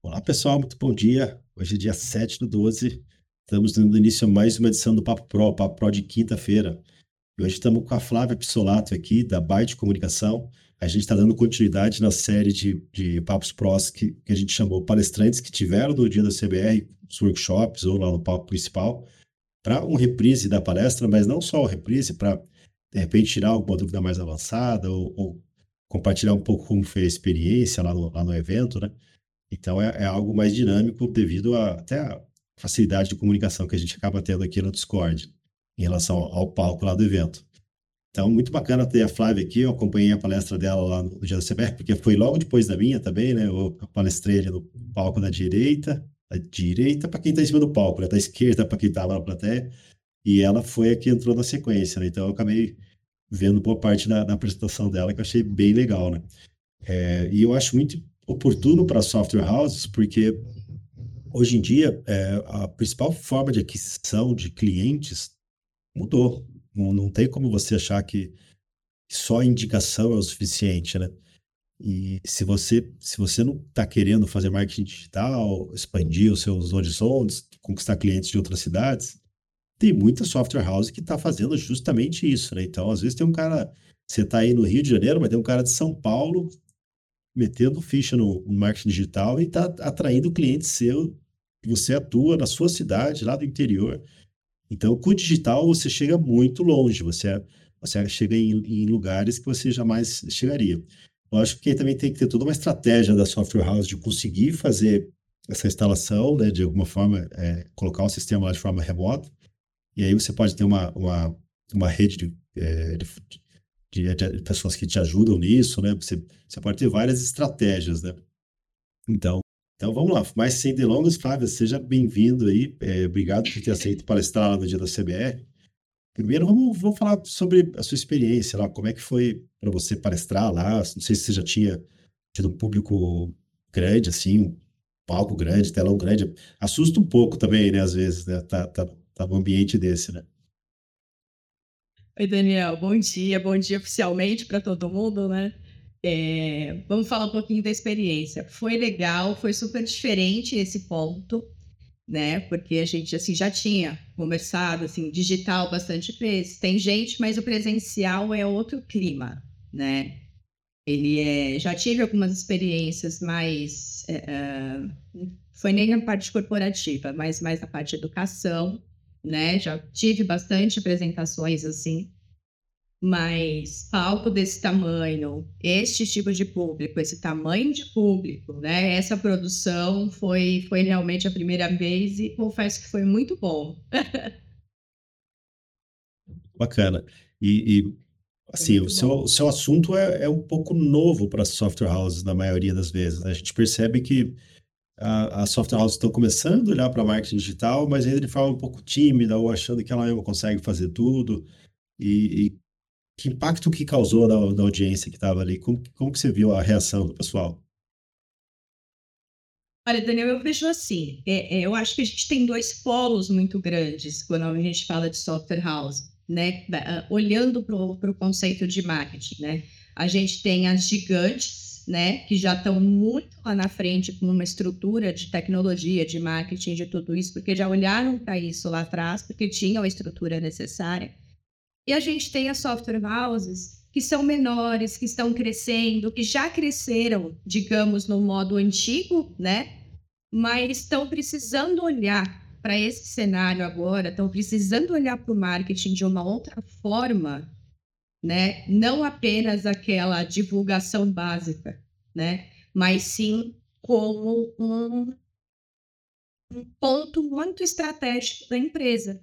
Olá, pessoal, muito bom dia. Hoje é dia 7 do 12. Estamos dando início a mais uma edição do Papo Pro, Papo Pro de quinta-feira. E hoje estamos com a Flávia Pissolato aqui, da Byte Comunicação. A gente está dando continuidade na série de, de Papos Pros que, que a gente chamou palestrantes que tiveram no dia da CBR, os workshops ou lá no palco principal, para um reprise da palestra, mas não só o reprise, para de repente tirar alguma dúvida mais avançada ou, ou, compartilhar um pouco como foi a experiência lá no, lá no evento, né? Então é, é algo mais dinâmico devido a, até a facilidade de comunicação que a gente acaba tendo aqui no Discord em relação ao palco lá do evento. Então, muito bacana ter a Flávia aqui. Eu acompanhei a palestra dela lá no dia do CBR, porque foi logo depois da minha também, né? Eu palestrei ali no palco da direita, da direita para quem está em cima do palco, né? Da esquerda para quem está lá na plateia. E ela foi a que entrou na sequência, né? Então, eu acabei vendo boa parte da, da apresentação dela, que eu achei bem legal, né? É, e eu acho muito oportuno para software houses, porque hoje em dia é, a principal forma de aquisição de clientes mudou. Não, não tem como você achar que só indicação é o suficiente, né? E se você, se você não está querendo fazer marketing digital, expandir os seus horizontes, conquistar clientes de outras cidades, tem muita software house que está fazendo justamente isso, né? Então, às vezes tem um cara, você está aí no Rio de Janeiro, mas tem um cara de São Paulo metendo ficha no, no marketing digital e está atraindo cliente seu, que você atua na sua cidade, lá do interior. Então, com o digital, você chega muito longe, você, você chega em, em lugares que você jamais chegaria. Acho que também tem que ter toda uma estratégia da software house de conseguir fazer essa instalação, né, de alguma forma, é, colocar um sistema lá de forma remota, e aí você pode ter uma, uma, uma rede de, é, de, de, de, pessoas que te ajudam nisso, né? Você, você pode ter várias estratégias, né? Então, então vamos lá, mais sem delongas, Flávia, seja bem-vindo aí. É, obrigado por ter aceito palestrar lá no dia da CBR. Primeiro, vamos, vamos falar sobre a sua experiência lá, como é que foi para você palestrar lá. Não sei se você já tinha tido um público grande, assim, um palco grande, telão grande. Assusta um pouco também, né, às vezes, né? Tá, tá, tá num ambiente desse, né? Oi, Daniel, bom dia, bom dia oficialmente para todo mundo, né? É, vamos falar um pouquinho da experiência. Foi legal, foi super diferente esse ponto, né? Porque a gente assim já tinha conversado assim digital bastante vezes. Tem gente, mas o presencial é outro clima, né? Ele é, já tive algumas experiências mais é, é foi nem na parte corporativa, mas mais na parte de educação né? Já tive bastante apresentações assim, mas palco desse tamanho, este tipo de público, esse tamanho de público, né? Essa produção foi, foi realmente a primeira vez e confesso que foi muito bom. Bacana. E, e assim, o seu, o seu assunto é, é um pouco novo para software houses na maioria das vezes. Né? A gente percebe que a, software house estão começando a olhar para marketing digital, mas ainda de forma um pouco tímida ou achando que ela mesma consegue fazer tudo. E, e que impacto que causou na, audiência que estava ali? Como, como que você viu a reação do pessoal? Olha, Daniel, eu vejo assim, é, é, eu acho que a gente tem dois polos muito grandes quando a gente fala de software house, né? Olhando para o conceito de marketing, né? A gente tem as gigantes, né, que já estão muito lá na frente com uma estrutura de tecnologia, de marketing, de tudo isso, porque já olharam para isso lá atrás, porque tinham a estrutura necessária. E a gente tem as software houses que são menores, que estão crescendo, que já cresceram, digamos, no modo antigo, né? Mas estão precisando olhar para esse cenário agora, estão precisando olhar para o marketing de uma outra forma né? Não apenas aquela divulgação básica, né? Mas sim como um, um ponto muito estratégico da empresa,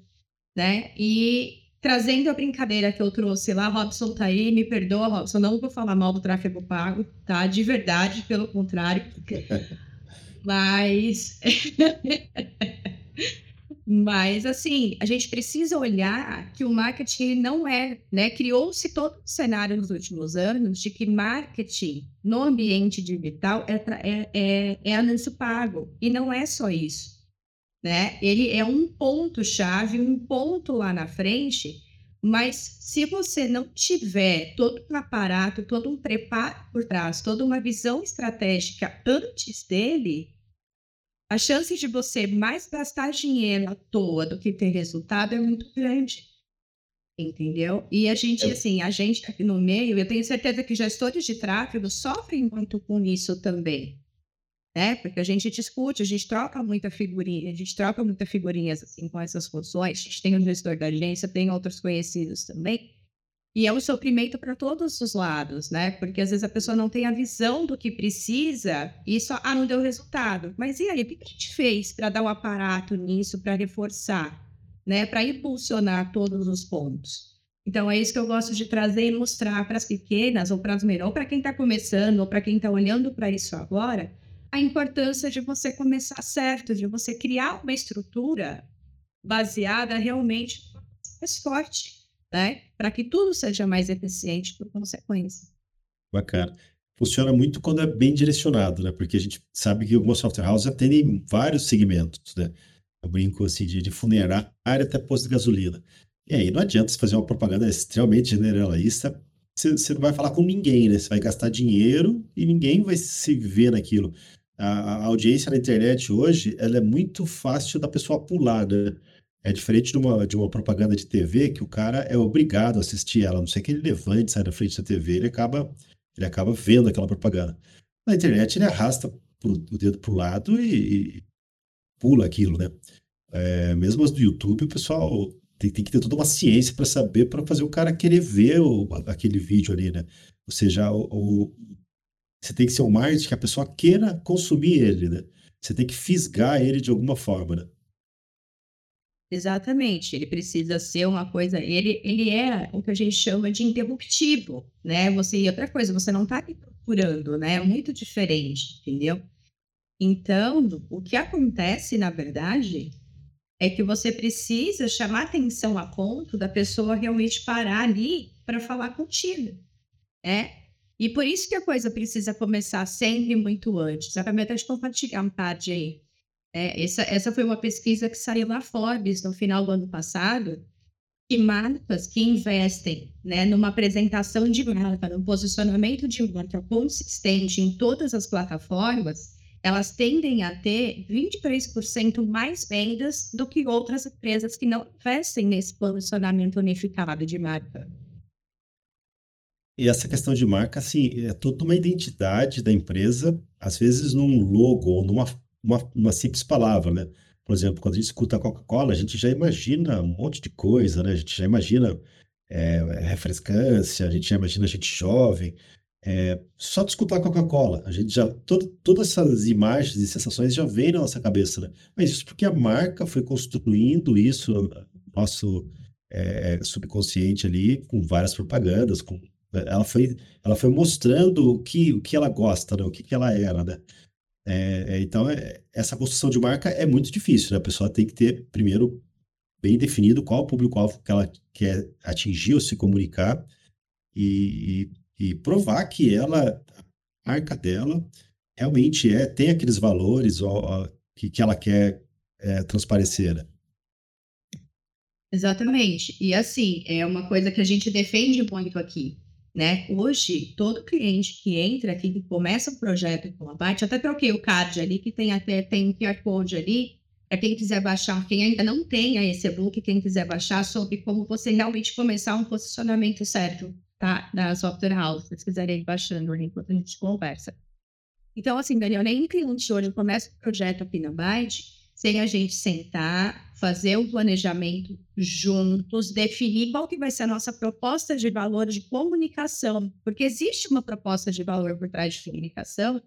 né? E trazendo a brincadeira que eu trouxe lá, Robson tá aí, me perdoa, Robson, não vou falar mal do tráfego pago, tá? De verdade, pelo contrário. Mas Mas, assim, a gente precisa olhar que o marketing não é, né? Criou-se todo um cenário nos últimos anos de que marketing no ambiente digital é, é, é, é anúncio pago. E não é só isso, né? Ele é um ponto-chave, um ponto lá na frente, mas se você não tiver todo um aparato, todo um preparo por trás, toda uma visão estratégica antes dele, a chance de você mais gastar dinheiro à toa do que ter resultado é muito grande. Entendeu? E a gente, é. assim, a gente aqui no meio, eu tenho certeza que gestores de tráfego sofrem muito com isso também. Né? Porque a gente discute, a gente troca muita figurinha, a gente troca muita figurinhas assim com essas funções. A gente tem o gestor da agência, tem outros conhecidos também. E é um sofrimento para todos os lados, né? Porque às vezes a pessoa não tem a visão do que precisa e só, ah, não deu resultado. Mas e aí, o que a gente fez para dar um aparato nisso, para reforçar, né? Para impulsionar todos os pontos? Então, é isso que eu gosto de trazer e mostrar para as pequenas, ou para as menores, ou para quem está começando, ou para quem está olhando para isso agora, a importância de você começar certo, de você criar uma estrutura baseada realmente mais forte né? Para que tudo seja mais eficiente por consequência. Bacana. Funciona muito quando é bem direcionado, né? Porque a gente sabe que algumas software houses atendem vários segmentos, né? Eu brinco assim de, de funerária até posto de gasolina. E aí não adianta você fazer uma propaganda extremamente generalista, você, você não vai falar com ninguém, né? Você vai gastar dinheiro e ninguém vai se ver naquilo. A, a audiência na internet hoje, ela é muito fácil da pessoa pular, né? É diferente de uma, de uma propaganda de TV que o cara é obrigado a assistir ela. A não sei que ele levante, sai da frente da TV, ele acaba, ele acaba vendo aquela propaganda. Na internet ele arrasta pro, o dedo para o lado e, e, pula aquilo, né? É, mesmo as do YouTube, o pessoal tem, tem que ter toda uma ciência para saber, para fazer o cara querer ver o, aquele vídeo ali, né? Ou seja, o, o, você tem que ser um marketing que a pessoa queira consumir ele, né? Você tem que fisgar ele de alguma forma, né? Exatamente, ele precisa ser uma coisa, ele, ele é o que a gente chama de interruptivo, né? Você, e outra coisa, você não está procurando, né? É muito diferente, entendeu? Então, o que acontece, na verdade, é que você precisa chamar atenção a ponto da pessoa realmente parar ali para falar contigo, né? E por isso que a coisa precisa começar sempre muito antes. Dá para até compartilhar um card aí é, essa, essa foi uma pesquisa que saiu na Forbes no final do ano passado, que marcas que investem né, numa apresentação de marca, num posicionamento de marca consistente em todas as plataformas, elas tendem a ter 23% mais vendas do que outras empresas que não investem nesse posicionamento unificado de marca. E essa questão de marca, assim, é toda uma identidade da empresa, às vezes num logo ou numa uma, uma simples palavra, né? Por exemplo, quando a gente escuta Coca-Cola, a gente já imagina um monte de coisa, né? A gente já imagina é, refrescância, a gente já imagina gente jovem. É, só de escutar Coca-Cola, a gente já todo, todas essas imagens e sensações já vêm na nossa cabeça, né? Mas isso porque a marca foi construindo isso, nosso é, subconsciente ali, com várias propagandas, com ela foi, ela foi mostrando o que, o que ela gosta, né? o que, que ela era, né? É, é, então, é, essa construção de marca é muito difícil, né? A pessoa tem que ter, primeiro, bem definido qual o público-alvo que ela quer atingir ou se comunicar e, e, e, provar que ela, a marca dela, realmente é, tem aqueles valores ó, ó, que, que ela quer é, transparecer. Né? Exatamente. E assim, é uma coisa que a gente defende muito aqui né? Hoje, todo cliente que entra aqui, que começa um projeto com a Byte, até troquei o card ali, que tem até tem um QR Code ali, para quem quiser baixar, quem ainda não tenha esse e-book, quem quiser baixar, sobre como você realmente começar um posicionamento certo, tá? Da software house, se vocês quiserem ir baixando ali enquanto a gente conversa. Então, assim, Daniel, nem cliente hoje começa um projeto aqui na Byte, sem a gente sentar, fazer um planejamento juntos, definir qual que vai ser a nossa proposta de valor de comunicação, porque existe uma proposta de valor por trás de comunicação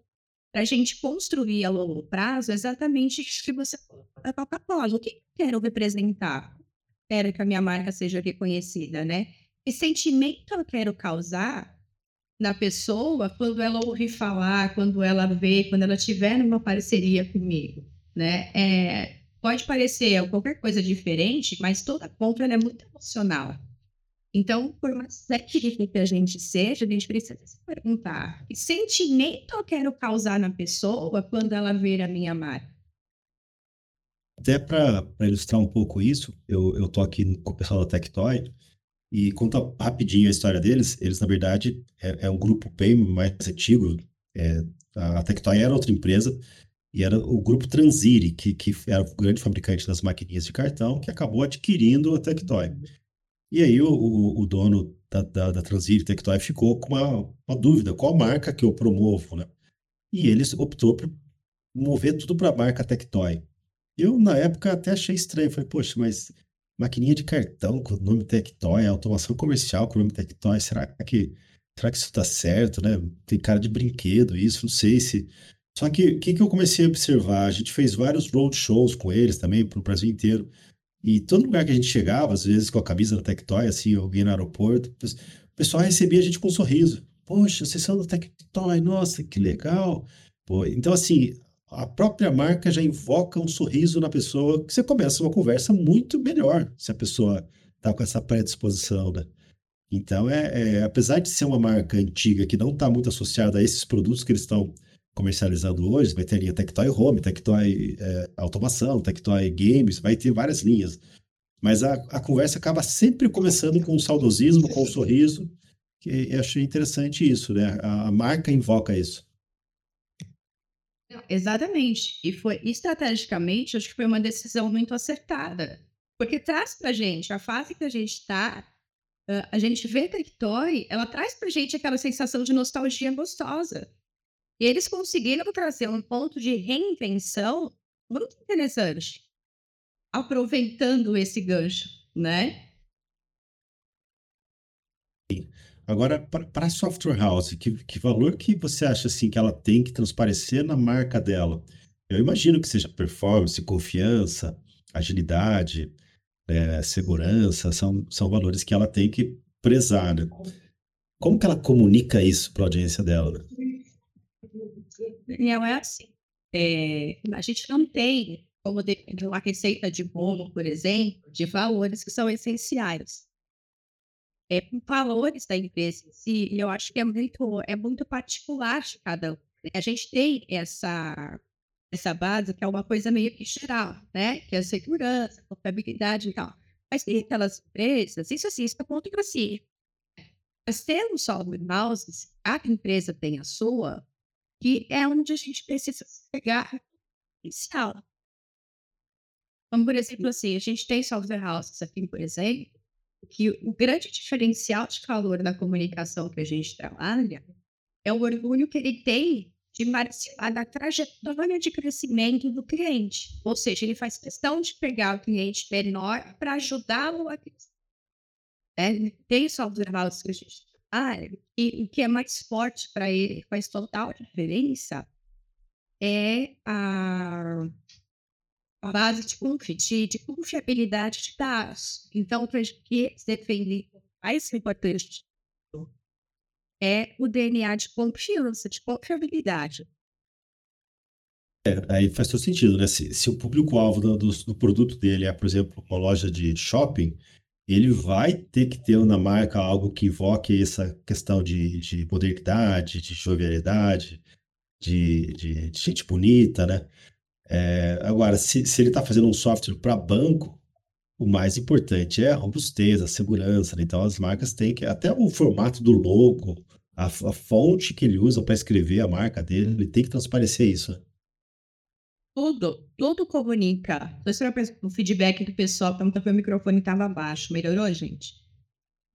para a gente construir a longo prazo exatamente o que você Coca-Cola. O que eu quero representar? Quero que a minha marca seja reconhecida, né? Que sentimento eu quero causar na pessoa quando ela ouvir falar, quando ela vê, quando ela tiver numa parceria comigo? Né? É, pode parecer qualquer coisa diferente, mas toda compra é muito emocional. Então, por mais técnica que a gente seja, a gente precisa se perguntar: que sentimento eu quero causar na pessoa quando ela ver a minha marca? Até para ilustrar um pouco isso, eu estou aqui com o pessoal da Tectoy e conta rapidinho a história deles. Eles, na verdade, é, é um grupo bem mais antigo. É, a Tectoy era outra empresa, E era o grupo Transire, que, que era o grande fabricante das maquininhas de cartão, que acabou adquirindo a Tectoy. E aí o, o, o dono da, da, da Transire Tectoy ficou com uma, uma dúvida, qual marca que eu promovo, né? E eles optou por mover tudo para a marca Tectoy. Eu, na época, até achei estranho. Falei, poxa, mas maquininha de cartão com o nome Tectoy, automação comercial com o nome Tectoy, será que, será que isso está certo, né? Tem cara de brinquedo isso, não sei se... Só que o que, que eu comecei a observar? A gente fez vários roadshows com eles também, para o Brasil inteiro. E todo lugar que a gente chegava, às vezes com a camisa da Tectoy, assim, alguém no aeroporto, o pessoal recebia a gente com um sorriso. Poxa, vocês são da Tectoy, nossa, que legal. Pô, então, assim, a própria marca já invoca um sorriso na pessoa, que você começa uma conversa muito melhor se a pessoa está com essa predisposição, né? Então, é, é, apesar de ser uma marca antiga que não está muito associada a esses produtos que eles estão comercializando hoje, vai ter a linha Tectoy Home, Tectoy é, Automação, Tectoy Games, vai ter várias linhas. Mas a, a conversa acaba sempre começando com um saudosismo, com um sorriso, que eu achei interessante isso, né? A, a marca invoca isso. Exatamente. E foi estrategicamente, acho que foi uma decisão muito acertada. Porque traz para gente, a fase que a gente está, a gente vê Tectoy, ela traz para gente aquela sensação de nostalgia gostosa. E eles conseguiram trazer um ponto de reinvenção muito interessante, aproveitando esse gancho, né? Agora, para a software house, que, que valor que você acha assim que ela tem que transparecer na marca dela? Eu imagino que seja performance, confiança, agilidade, é, segurança, são, são valores que ela tem que prezar, né? Como que ela comunica isso para a audiência dela? Daniel, é assim. É, a gente não tem como uma receita de bolo, por exemplo, de valores que são essenciais é, valores da empresa em si, eu acho que é muito, é muito particular de cada um. Né? A gente tem essa, essa base que é uma coisa meio que geral, né? Que é a segurança, confiabilidade e tal. Mas tem aquelas empresas, isso assim, isso é que assim. Mas temos software houses, cada empresa tem a sua, que é onde a gente precisa pegar inicial. Como, por exemplo, assim, a gente tem software houses aqui, por exemplo, que o grande diferencial de calor da comunicação que a gente trabalha é o orgulho que ele tem de participar da trajetória de crescimento do cliente. Ou seja, ele faz questão de pegar o cliente menor para ajudá-lo a crescer. É, tem software house que a gente trabalha e o que é mais forte para ele, faz total diferença, é a a base de, confi de, de confiabilidade de dados. Então, para que defender mais importante é o DNA de confiança, de confiabilidade. É, aí faz todo sentido, né? Se, se o público-alvo do, do, produto dele é, por exemplo, uma loja de shopping, ele vai ter que ter na marca algo que invoque essa questão de, de modernidade, de jovialidade, de, de, de gente bonita, né? É, agora, se, se ele está fazendo um software para banco, o mais importante é a robustez, a segurança. Né? Então, as marcas têm que. Até o formato do logo, a, a fonte que ele usa para escrever a marca dele, ele tem que transparecer isso. Né? Tudo, tudo comunica. O feedback do pessoal pergunta que o microfone estava baixo. Melhorou, gente?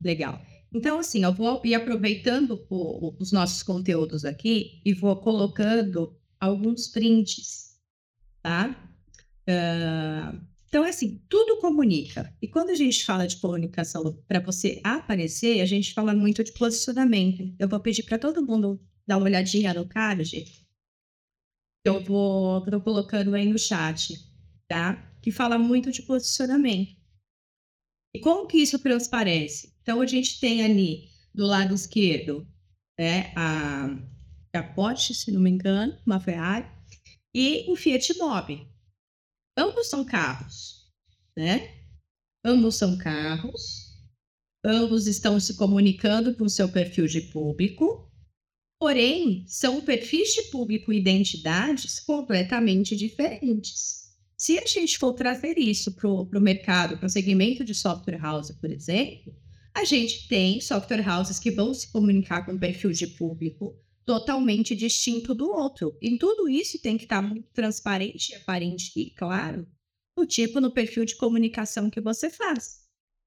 Legal. Então, assim, eu vou ir aproveitando o, os nossos conteúdos aqui e vou colocando alguns prints tá? Uh, então, assim, tudo comunica. E quando a gente fala de comunicação para você aparecer, a gente fala muito de posicionamento. Eu vou pedir para todo mundo dar uma olhadinha no card. Eu vou tô colocando aí no chat, tá? Que fala muito de posicionamento. E como que isso transparece? Então, a gente tem ali do lado esquerdo né, a, a Porsche, se não me engano, uma Ferrari, e o Fiat Mobi. Ambos são carros, né? Ambos são carros, ambos estão se comunicando com o seu perfil de público, porém, são perfis de público e identidades completamente diferentes. Se a gente for trazer isso para o mercado, para o segmento de software house, por exemplo, a gente tem software houses que vão se comunicar com o perfil de público totalmente distinto do outro. E tudo isso tem que estar muito transparente, aparente e claro no tipo, no perfil de comunicação que você faz.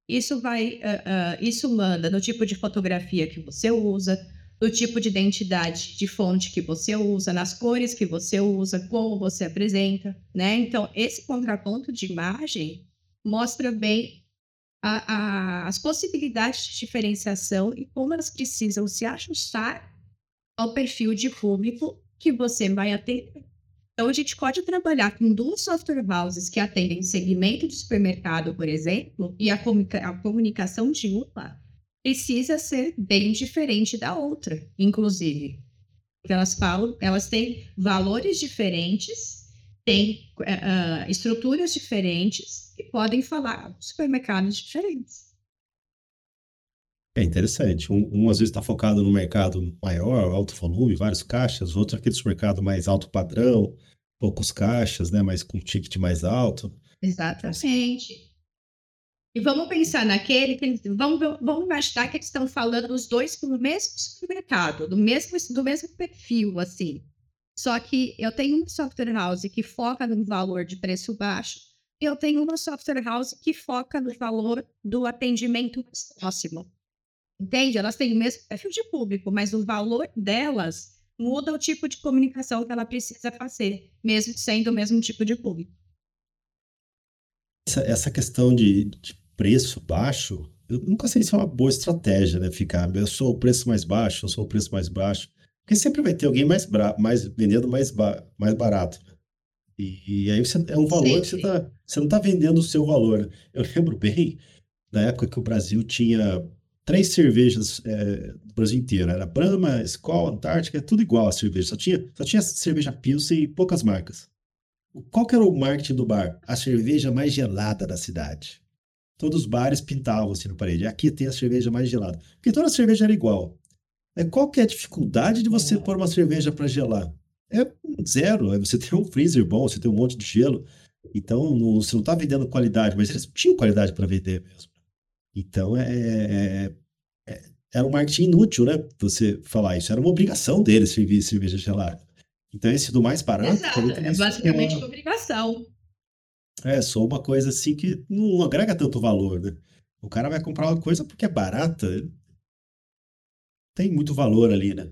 Isso vai, uh, uh, isso manda no tipo de fotografia que você usa, no tipo de identidade de fonte que você usa, nas cores que você usa, como você apresenta, né? Então, esse contraponto de imagem mostra bem a, a, as possibilidades de diferenciação e como elas precisam se ajustar ao perfil de público que você vai atender. Então, a gente pode trabalhar com duas software houses que atendem segmento de supermercado, por exemplo, e a, comunica a comunicação de uma precisa ser bem diferente da outra, inclusive. Elas falam, elas têm valores diferentes, têm uh, estruturas diferentes e podem falar supermercados diferentes. É interessante. Um, um às vezes está focado no mercado maior, alto volume, vários caixas, outro aquele mercado mais alto padrão, poucos caixas, né, mas com ticket mais alto. Exatamente. E vamos pensar naquele que vamos, vamos imaginar que eles estão falando os dois do mesmo supermercado, do mesmo, do mesmo perfil, assim. Só que eu tenho uma software house que foca no valor de preço baixo, e eu tenho uma software house que foca no valor do atendimento próximo. Entende? Elas têm o mesmo perfil de público, mas o valor delas muda o tipo de comunicação que ela precisa fazer, mesmo sendo o mesmo tipo de público. Essa, essa questão de, de, preço baixo, eu nunca sei se é uma boa estratégia, né? Ficar, eu sou o preço mais baixo, eu sou o preço mais baixo. Porque sempre vai ter alguém mais, mais vendendo mais, ba mais barato. E, e, aí você, é um valor que você, tá, você não está vendendo o seu valor. Eu lembro bem, na época que o Brasil tinha três cervejas é, do Brasil inteiro. Era Brahma, Skol, Antártica, tudo igual a cerveja. Só tinha, só tinha cerveja Pilsen e poucas marcas. Qual que era o marketing do bar? A cerveja mais gelada da cidade. Todos os bares pintavam assim na parede. Aqui tem a cerveja mais gelada. Porque toda cerveja era igual. É, qual que é a dificuldade de você pôr uma cerveja para gelar? É zero. É você tem um freezer bom, você tem um monte de gelo. Então, não, você não está vendendo qualidade, mas eles tinham qualidade para vender mesmo. Então, é, é, é, era um marketing inútil, né? Você falar isso. Era uma obrigação deles servir cerveja gelada. Então, esse do mais barato... Exato, é basicamente uma obrigação. É, só uma coisa assim que não agrega tanto valor, né? O cara vai comprar uma coisa porque é barata. Tem muito valor ali, né?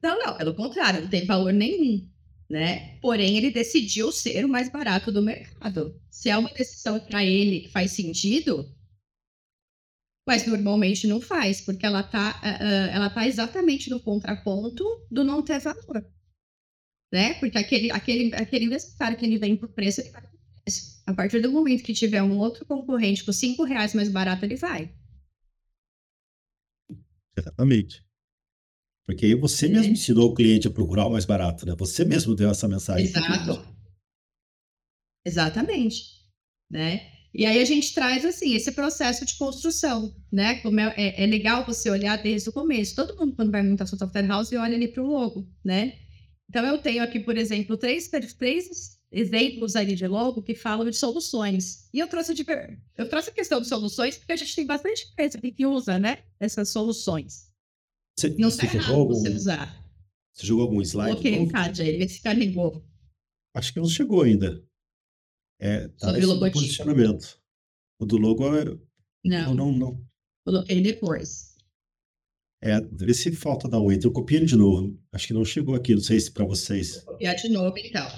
Não, não, pelo contrário, não tem valor nenhum, né? Porém, ele decidiu ser o mais barato do mercado. Se é uma decisão para ele que faz sentido, mas normalmente não faz, porque ela está uh, ela tá exatamente no contraponto do não ter valor. Né? Porque aquele, aquele, aquele investário que ele vem por preço, ele vai. A partir do momento que tiver um outro concorrente por cinco reais mais barato, ele vai. Exatamente. Porque aí você é. mesmo ensinou o cliente a procurar o mais barato, né? Você mesmo deu essa mensagem. Exato. Exatamente. Né? E aí a gente traz assim esse processo de construção, né? Como é, é, é legal você olhar desde o começo. Todo mundo quando vai montar sua software house olha ali para o logo, né? Então eu tenho aqui, por exemplo, três, três exemplos ali de logo que falam de soluções. E eu trouxe de, eu trouxe a questão de soluções porque a gente tem bastante empresa que usa, né? Essas soluções. Você, não você jogou algum, você usar. Você jogou algum slide? Coloquei CAD aí, vê se carregou. Acho que não chegou ainda. É, tá Sobre o posicionamento. O do logo é... Não. Não, não, Coloquei depois. É, vê se falta dar um enter. Eu copiei ele de novo. Acho que não chegou aqui, não sei se para vocês. Copiar de novo, então.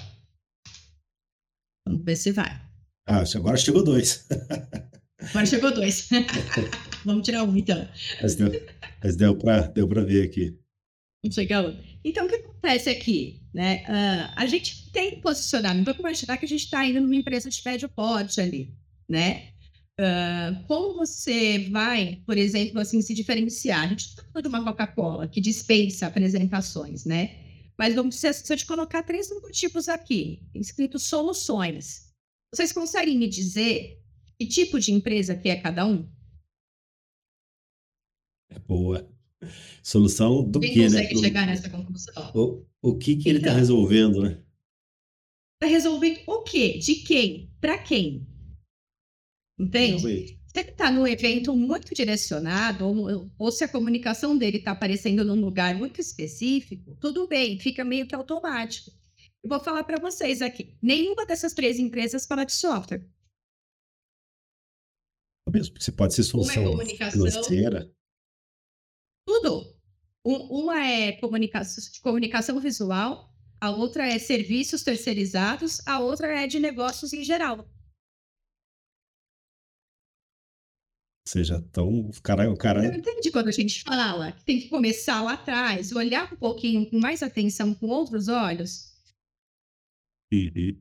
Vamos ver se vai. Ah, agora chegou dois. agora chegou dois. Vamos tirar um, então. Mas deu, mas deu para deu ver aqui. Um. Então, o que acontece aqui? Né? Uh, a gente tem posicionamento. Vamos imaginar que a gente está indo numa empresa de médio porte ali. Né? Uh, como você vai, por exemplo, assim, se diferenciar? A gente está falando de uma Coca-Cola que dispensa apresentações, né? Mas vamos, se eu te colocar três logotipos aqui, escrito soluções, vocês conseguem me dizer que tipo de empresa que é cada um? É boa. Solução do Quem que, né? consegue chegar nessa conclusão? O, o que, que ele está então, resolvendo, né? Está resolvendo o quê? De quem? Para quem? Entende? Se ele está num evento muito direcionado, ou, ou se a comunicação dele está aparecendo num lugar muito específico, tudo bem, fica meio que automático. Eu vou falar para vocês aqui: nenhuma dessas três empresas fala de software. Mesmo, você pode ser solução Uma é financeira. Tudo. Um, uma é comunicação, comunicação visual, a outra é serviços terceirizados, a outra é de negócios em geral. Seja, então o cara, o cara. Eu entendi quando a gente fala que tem que começar lá atrás, olhar um pouquinho com mais atenção, com outros olhos. Uhum.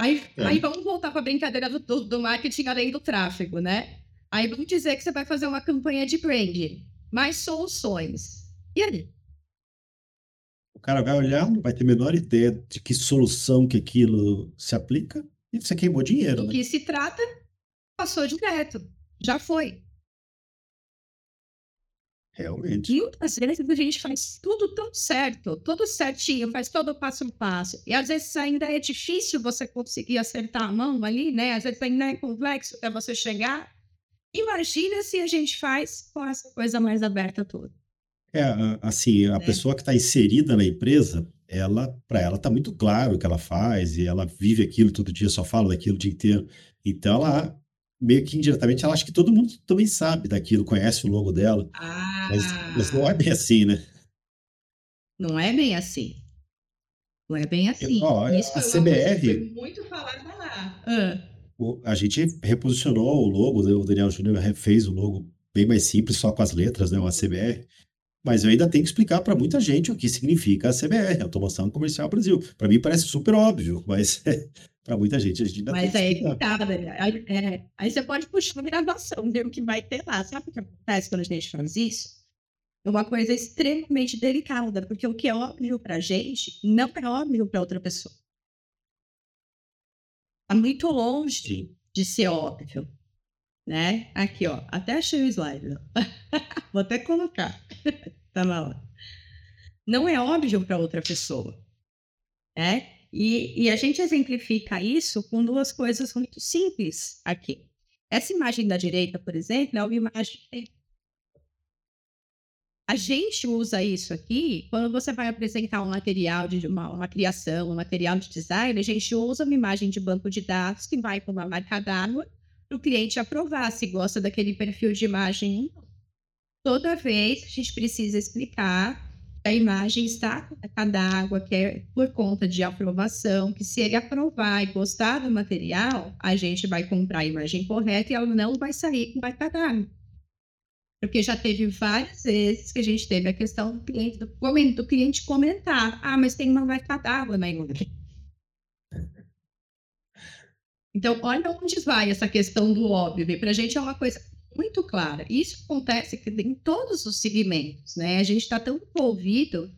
Aí, É. aí vamos voltar para a brincadeira do, do, do marketing além do tráfego, né? Aí vamos dizer que você vai fazer uma campanha de branding, mais soluções. E aí? O cara vai olhar, não vai ter a menor ideia de que solução que aquilo se aplica e você queimou dinheiro, Do né? que se trata, passou direto. Já foi. Realmente. E muitas vezes a gente faz tudo tão certo, tudo certinho, faz todo passo a passo. E às vezes ainda é difícil você conseguir acertar a mão ali, né? Às vezes ainda é complexo até você chegar. Imagina se a gente faz com essa coisa mais aberta toda. É, assim, a Né? pessoa que está inserida na empresa, ela, para ela tá muito claro o que ela faz e ela vive aquilo todo dia, só fala daquilo o dia inteiro. Então, ela meio que indiretamente, ela acha que todo mundo também sabe daquilo, conhece o logo dela, Ah, mas, mas não é bem assim, né? não é bem assim. Não é bem assim. ó, Isso a que CBR foi muito falada lá. Ah, O- A gente reposicionou o logo, né? o Daniel Júnior fez o logo bem mais simples, só com as letras, né? Uma CBR. Mas eu ainda tenho que explicar para muita gente o que significa a CBR, Automação Comercial Brasil. Para mim parece super óbvio, mas para muita gente a gente ainda Mas tem aí que tá, Daniel. Aí, é, aí você pode puxar uma gravação, ver o que vai ter lá. Sabe o que acontece quando a gente faz isso? É uma coisa extremamente delicada, porque o que é óbvio pra gente não é óbvio pra outra pessoa. Tá muito longe Sim. de ser óbvio, né? Aqui, ó, até achei o slide. Vou até colocar. tá na hora. Não é óbvio para outra pessoa, né? E, e a gente exemplifica isso com duas coisas muito simples aqui. Essa imagem da direita, por exemplo, é uma imagem. A gente usa isso aqui quando você vai apresentar um material de uma, uma criação, um material de design, a gente usa uma imagem de banco de dados que vai com uma marca d'água para o cliente aprovar se gosta daquele perfil de imagem. Toda vez a gente precisa explicar a imagem está marca d'água, que é por conta de aprovação, que se ele aprovar e gostar do material, a gente vai comprar a imagem correta e ela não vai sair com marca d'água. Porque já teve várias vezes que a gente teve a questão do cliente, do, do cliente comentar: ah, mas tem uma marca d'água na imagem. Então, olha onde vai essa questão do óbvio. Para a gente é uma coisa muito clara. Isso acontece em todos os segmentos, né? A gente está tão envolvido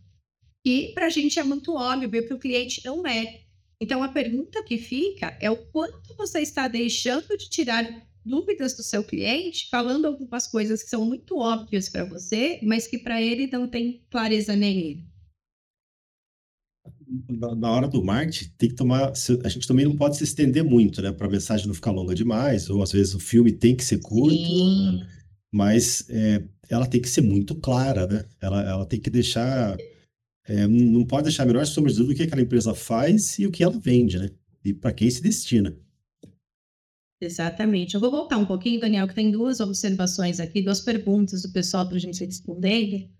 que para a gente é muito óbvio e para o cliente não é. Então, a pergunta que fica é o quanto você está deixando de tirar dúvidas do seu cliente, falando algumas coisas que são muito óbvias para você, mas que para ele não tem clareza nenhuma. Na, na hora do marketing, tem que tomar. A gente também não pode se estender muito, né? Para a mensagem não ficar longa demais, ou às vezes o filme tem que ser curto, Sim. mas é, ela tem que ser muito clara, né? Ela, ela tem que deixar. é, não pode deixar de dúvida do que aquela empresa faz e o que ela vende, né? E para quem se destina. Exatamente. Eu vou voltar um pouquinho, Daniel, que tem duas observações aqui, duas perguntas do pessoal para a gente responder.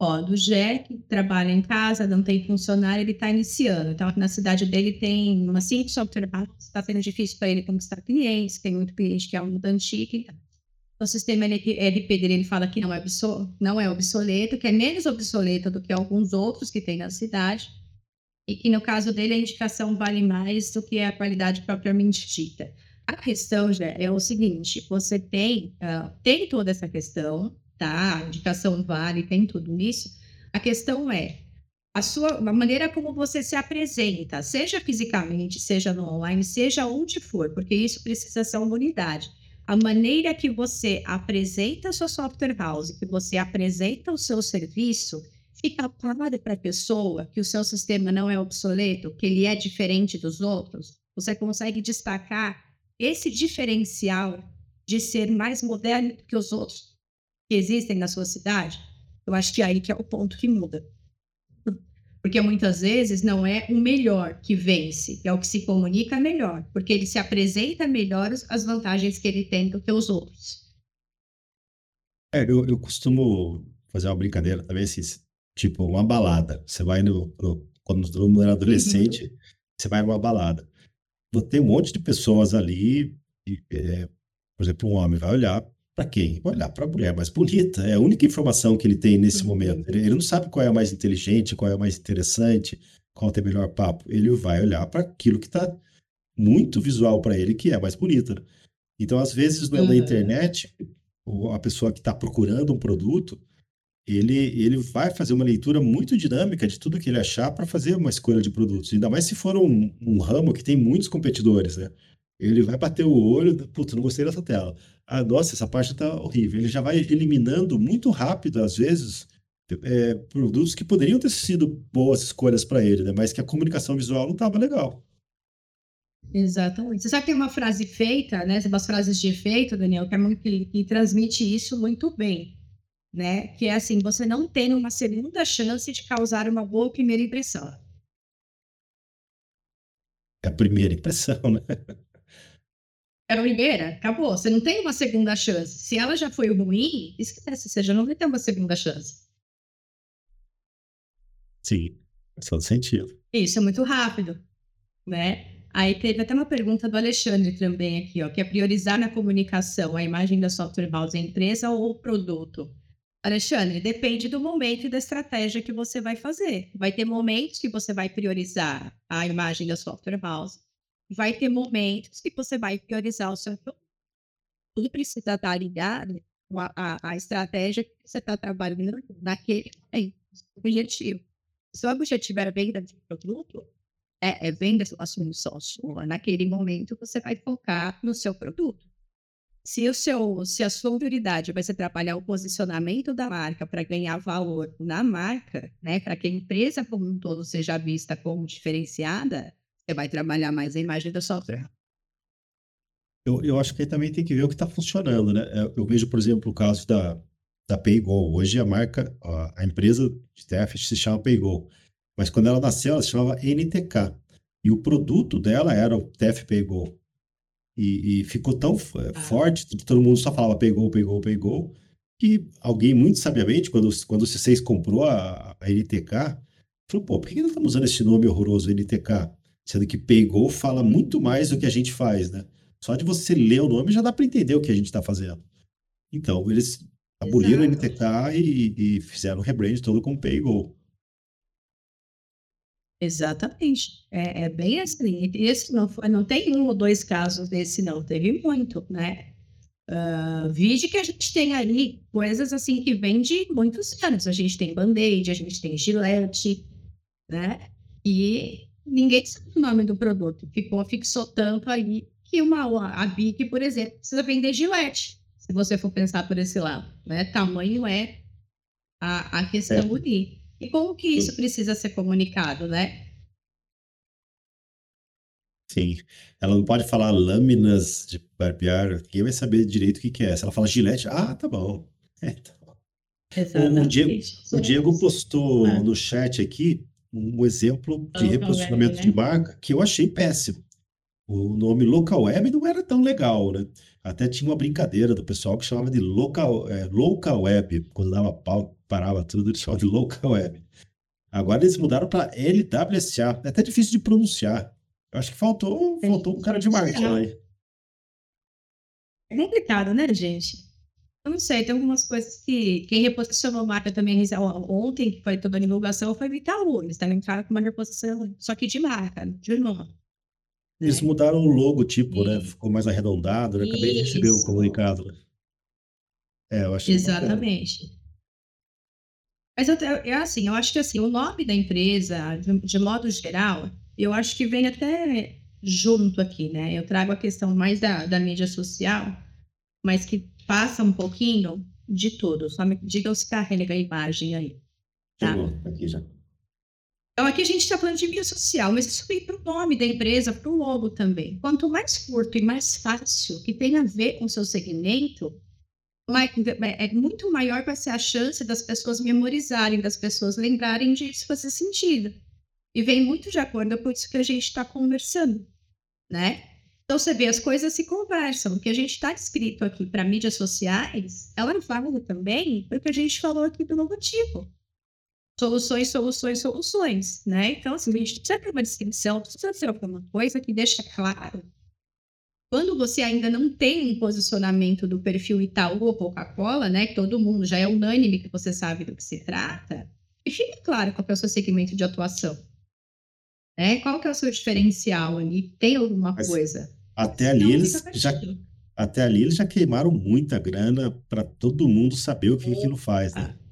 Ó, do Jé, que trabalha em casa, não tem funcionário, ele está iniciando. Então, na cidade dele tem uma cinco software está sendo difícil para ele conquistar clientes, tem muito cliente que é muito antigo. e tal. O sistema LP dele, ele fala que não é, obso- não é obsoleto, que é menos obsoleto do que alguns outros que tem na cidade, e que no caso dele a indicação vale mais do que a qualidade propriamente dita. A questão já é o seguinte: você tem, ah, tem toda essa questão, tá? Indicação vale, tem tudo isso. A questão é a sua a maneira como você se apresenta, seja fisicamente, seja no online, seja onde for, porque isso precisa ser uma unidade. A maneira que você apresenta a sua software house, que você apresenta o seu serviço, fica claro para a pessoa que o seu sistema não é obsoleto, que ele é diferente dos outros. Você consegue destacar esse diferencial de ser mais moderno que os outros que existem na sua cidade, eu acho que é aí que é o ponto que muda. Porque muitas vezes não é o melhor que vence, é o que se comunica melhor, porque ele se apresenta melhor as vantagens que ele tem do que os outros. É, eu, eu costumo fazer uma brincadeira também, assim, tipo, uma balada. Você vai no, no quando todo mundo era adolescente, uhum. você vai numa balada. Tem um monte de pessoas ali, e, é, por exemplo, um homem vai olhar para quem? Olhar para a mulher mais bonita. É a única informação que ele tem nesse uhum. momento. Ele, ele, não sabe qual é a mais inteligente, qual é a mais interessante, qual tem melhor papo. Ele vai olhar para aquilo que está muito visual para ele, que é mais bonita. Então, às vezes, uhum. na internet, a pessoa que está procurando um produto, ele, ele vai fazer uma leitura muito dinâmica de tudo que ele achar para fazer uma escolha de produtos. Ainda mais se for um, um ramo que tem muitos competidores, né? Ele vai bater o olho, putz, não gostei dessa tela. Ah, nossa, essa parte está horrível. Ele já vai eliminando muito rápido, às vezes, é, produtos que poderiam ter sido boas escolhas para ele, né? Mas que a comunicação visual não estava legal. Exatamente. Você sabe que tem uma frase feita, né? Umas frases de efeito, Daniel, que, é muito, que, que transmite isso muito bem, né? Que é assim, você não tem uma segunda chance de causar uma boa primeira impressão. É a primeira impressão, né? É a primeira, acabou. Você não tem uma segunda chance. Se ela já foi ruim, esquece, você já não vai ter uma segunda chance. Sim, faz todo sentido. Isso é muito rápido, né? Aí teve até uma pergunta do Alexandre também aqui, ó, que é priorizar na comunicação a imagem da software house, a empresa ou o produto. Alexandre, depende do momento e da estratégia que você vai fazer. Vai ter momentos que você vai priorizar a imagem da software house, vai ter momentos que você vai priorizar o seu produto. Tudo precisa estar ligado a, a, estratégia que você está trabalhando naquele objetivo. Se o objetivo era venda de produto, é, é venda a solução sua. Naquele momento, você vai focar no seu produto. Se, o seu, se a sua prioridade vai ser trabalhar o posicionamento da marca para ganhar valor na marca, né, para que a empresa como um todo seja vista como diferenciada, você vai trabalhar mais a imagem do software. Eu, eu acho que aí também tem que ver o que está funcionando, né? Eu, eu, vejo, por exemplo, o caso da, da PayGo. Hoje a marca, a, a empresa de TF se chama PayGo. Mas quando ela nasceu, ela se chamava NTK. E o produto dela era o TFP Go. E, e ficou tão ah. forte, todo mundo só falava pegou, pegou, pegou, que alguém muito sabiamente, quando, quando o C6 comprou a, a NTK, falou, pô, por que não estamos usando esse nome horroroso NTK? Sendo que pegou fala muito mais do que a gente faz, né? Só de você ler o nome já dá para entender o que a gente está fazendo. Então, eles aboliram Exato. a NTK e, e fizeram o rebrand todo com Paygo. Exatamente. É, é bem assim. Esse não, foi, não tem um ou dois casos desse, não. Teve muito, né? Uh, vide que a gente tem ali coisas assim que vêm de muitos anos. A gente tem Band-Aid, a gente tem Gillette, né? E ninguém sabe o nome do produto. Ficou, fixou tanto aí que uma, a BIC, por exemplo, precisa vender Gillette, se você for pensar por esse lado. Né? Tamanho é a, a questão é. ali. E como que isso precisa ser comunicado, né? Sim. Ela não pode falar lâminas de barbear, ninguém vai saber direito o que, que é. Se ela fala gilete, ah, tá bom. É, tá bom. O, Diego, o Diego postou ah. no chat aqui um exemplo de reposicionamento web, né? de marca que eu achei péssimo. O nome local web não era tão legal, né? Até tinha uma brincadeira do pessoal que chamava de local, é, local web, quando dava pau, parava tudo, eles chamavam de local web. Agora eles mudaram para LWSA. É até difícil de pronunciar. Eu acho que faltou, faltou um cara de marketing aí. É complicado, né, gente? Eu não sei, tem algumas coisas que quem reposicionou a marca também ontem, que foi toda a divulgação, foi Vitaú. Eles também entraram com uma reposição, só que de marca, de nome. Eles né? mudaram o logo, tipo, né? Ficou mais arredondado. Eu né? acabei de receber um comunicado. É, eu achei Exatamente. Mas eu, eu, assim, eu acho que assim, o nome da empresa, de, de, modo geral, eu acho que vem até junto aqui, né? Eu trago a questão mais da, da mídia social, mas que passa um pouquinho de tudo. Só me diga se carrega a imagem aí. Tá? Chegou, aqui já. Então, aqui a gente está falando de mídia social, mas isso vem para o nome da empresa, para o logo também. Quanto mais curto e mais fácil, que tem a ver com o seu segmento, é muito maior vai ser a chance das pessoas memorizarem, das pessoas lembrarem disso fazer sentido. E vem muito de acordo com isso que a gente está conversando, né? Então, você vê, as coisas se conversam. O que a gente está escrito aqui para mídias sociais, ela fala também o que a gente falou aqui do logotipo soluções, soluções, soluções, né? Então, assim, a gente precisa ter uma descrição, precisa ter alguma coisa que deixa claro. Quando você ainda não tem um posicionamento do perfil Itaú ou Coca-Cola, né? Que todo mundo já é unânime que você sabe do que se trata, e fica claro qual é o seu segmento de atuação. Né? Qual que é o seu diferencial ali? Tem alguma Mas coisa? Até ali eles já até ali eles já queimaram muita grana para todo mundo saber o que aquilo faz, né? Ah.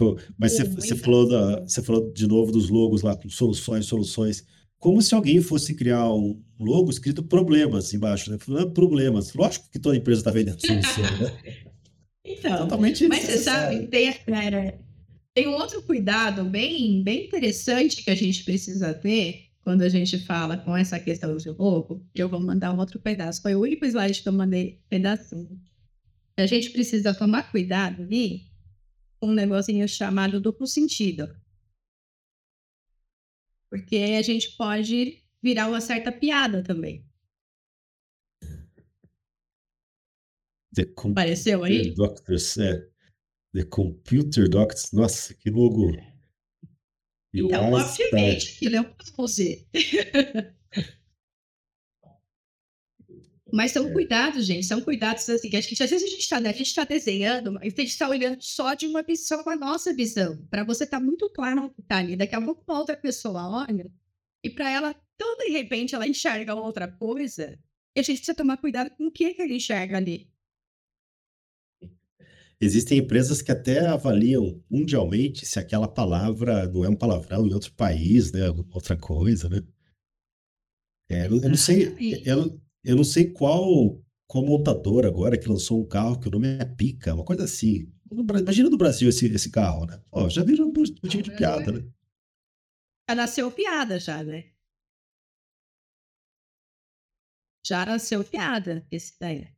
Eu, mas você, você, falou da, você falou de novo dos logos lá, com soluções, soluções. Como se alguém fosse criar um logo escrito problemas embaixo, né? Falando problemas. Lógico que toda empresa está vendendo solução, né? Então, Totalmente mas você sabe, tem, tem um outro cuidado bem, bem interessante que a gente precisa ter quando a gente fala com essa questão logo, que eu vou mandar um outro pedaço. Foi o único slide que eu mandei pedacinho. A gente precisa tomar cuidado ali um negocinho chamado duplo sentido. Porque a gente pode virar uma certa piada também. The Apareceu aí? Doctors, é. The Computer Doctors. Nossa, que logo. Então, obviamente, aquilo é um você. Mas são é. cuidados, gente, são cuidados assim, que a gente, às vezes a gente está né, tá desenhando, a gente está olhando só de uma visão, com a nossa visão, para você estar tá muito claro no que está ali. Daqui a pouco uma outra pessoa olha, e para ela, tão de repente, ela enxerga outra coisa, e a gente precisa tomar cuidado com o que, que ele enxerga ali. Existem empresas que até avaliam mundialmente se aquela palavra não é um palavrão em outro país, né? Outra coisa, né? É, eu, eu não sei, eu, eu não sei qual, qual montador agora que lançou um carro que o nome é Pica, uma coisa assim. Imagina no Brasil esse, esse carro, né? Ó, já viram um tipo de piada, né? Já nasceu piada, já, né? Já nasceu piada, esse daí.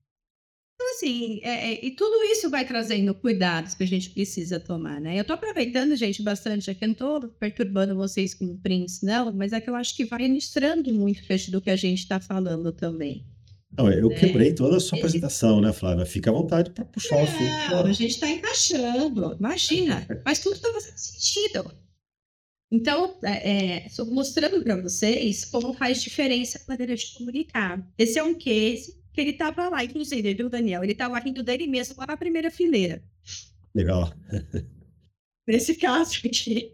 Então, assim, é, é, e tudo isso vai trazendo cuidados que a gente precisa tomar, né? Eu tô aproveitando, gente, bastante aqui, não tô perturbando vocês com prints, não, mas é que eu acho que vai ilustrando muito do que a gente está falando também. Não, eu né? quebrei toda a sua apresentação, né, Flávia? Fica à vontade para puxar o assunto. A gente está encaixando, imagina, mas tudo está fazendo sentido. Então, é, é mostrando para vocês como faz diferença a maneira de comunicar. Esse é um case que ele estava lá, inclusive, viu, Daniel? Ele estava rindo dele mesmo lá na primeira fileira. Legal. Nesse caso aqui.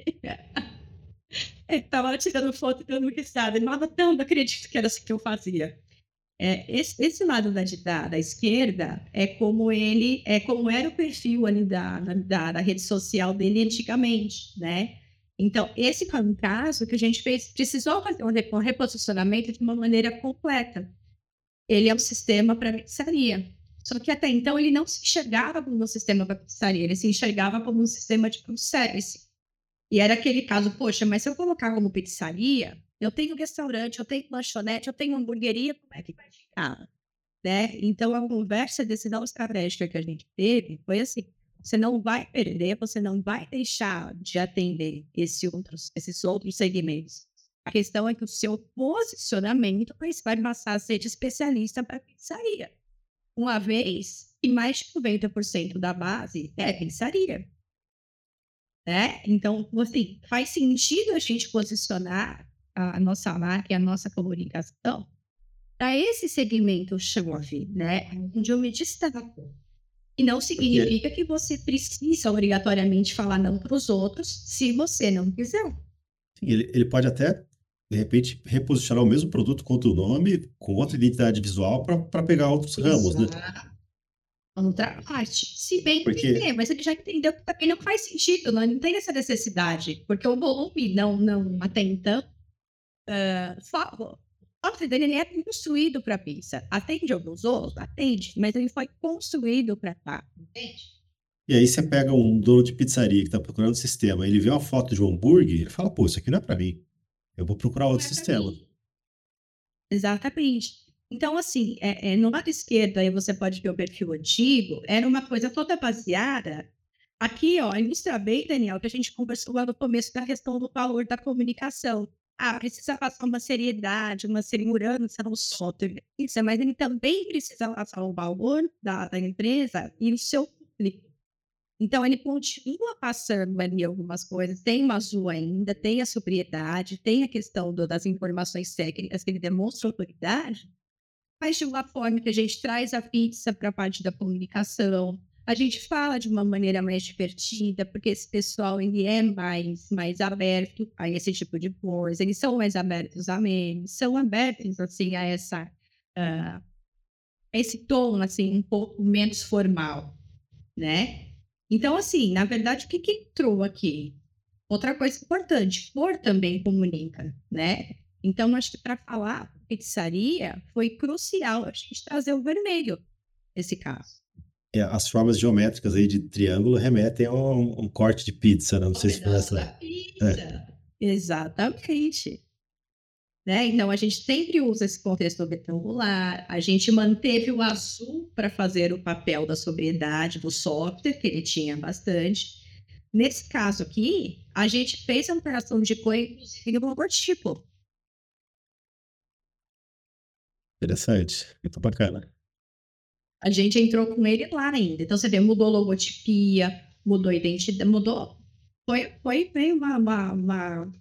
ele estava tirando foto e dando risada. Ele falava, não, não acredito que era assim que eu fazia. É, esse, esse, lado da, da, da, esquerda é como ele, é como era o perfil ali da, da, da rede social dele antigamente, né? Então, esse foi um caso que a gente fez, precisou fazer um reposicionamento de uma maneira completa ele é um sistema para pizzaria. Só que até então ele não se enxergava como um sistema para pizzaria, ele se enxergava como um sistema de service. E era aquele caso, poxa, mas se eu colocar como pizzaria, eu tenho restaurante, eu tenho lanchonete, eu tenho hamburgueria, como é que vai ficar? Né? Então a conversa desse não estratégica que a gente teve foi assim: você não vai perder, você não vai deixar de atender esse outros, esses outros segmentos. A questão é que o seu posicionamento vai passar a ser de especialista para pizzaria. Uma vez que mais de 90% da base é pizzaria. Né? Então, assim, faz sentido a gente posicionar a nossa marca e a nossa comunicação para esse segmento chave, né? Onde eu me destaco. E não significa que você precisa obrigatoriamente falar não para os outros se você não quiser. Ele, ele pode até de repente, reposicionar o mesmo produto com outro nome, com outra identidade visual, para pegar outros Exato. ramos, né? Outra parte. Se bem que porque... tem, mas ele já entendeu que também não faz sentido, não, não tem essa necessidade, porque o volume não, não até então, uh, só, o dele é construído para pizza. Atende alguns outros? Atende, mas ele foi construído para tá, entende? E aí você pega um dono de pizzaria que está procurando um sistema, ele vê uma foto de um hambúrguer, ele fala, pô, isso aqui não é para mim. Eu vou procurar outro é pra sistema. Exatamente. Então, assim, é, é, no lado esquerdo, aí você pode ver o perfil antigo, era uma coisa toda baseada. Aqui, ó, ilustra bem, Daniel, que a gente conversou lá no começo da questão do valor da comunicação. Ah, precisa passar uma seriedade, uma segurança no software. Isso, mas ele também precisa passar o valor da, da empresa e o seu público. Então, ele continua passando ali algumas coisas, tem o azul ainda, tem a sobriedade, tem a questão do- das informações técnicas que ele demonstra autoridade, mas de uma forma que a gente traz a pizza para a parte da comunicação, a gente fala de uma maneira mais divertida, porque esse pessoal ele é mais, mais aberto a esse tipo de coisa, eles são mais abertos a memes, são abertos assim a essa ah, esse tom assim um pouco menos formal, né? Então assim, na verdade, o que, que entrou aqui? Outra coisa importante, cor também comunica, né? Então, acho que para falar pizzaria foi crucial a gente trazer o vermelho nesse caso. É, as formas geométricas aí de triângulo remetem a um, um corte de pizza, né? Não sei se foi essa. pizza. Exatamente. Né? Então, a gente sempre usa esse contexto retangular, a gente manteve o azul para fazer o papel da sobriedade do software, que ele tinha bastante. Nesse caso aqui, a gente fez a alteração de cor, inclusive, no logotipo. Interessante. Muito bacana. A gente entrou com ele lá ainda. Então, você vê, mudou logotipia, mudou identidade, mudou. Foi, foi bem uma, uma, uma,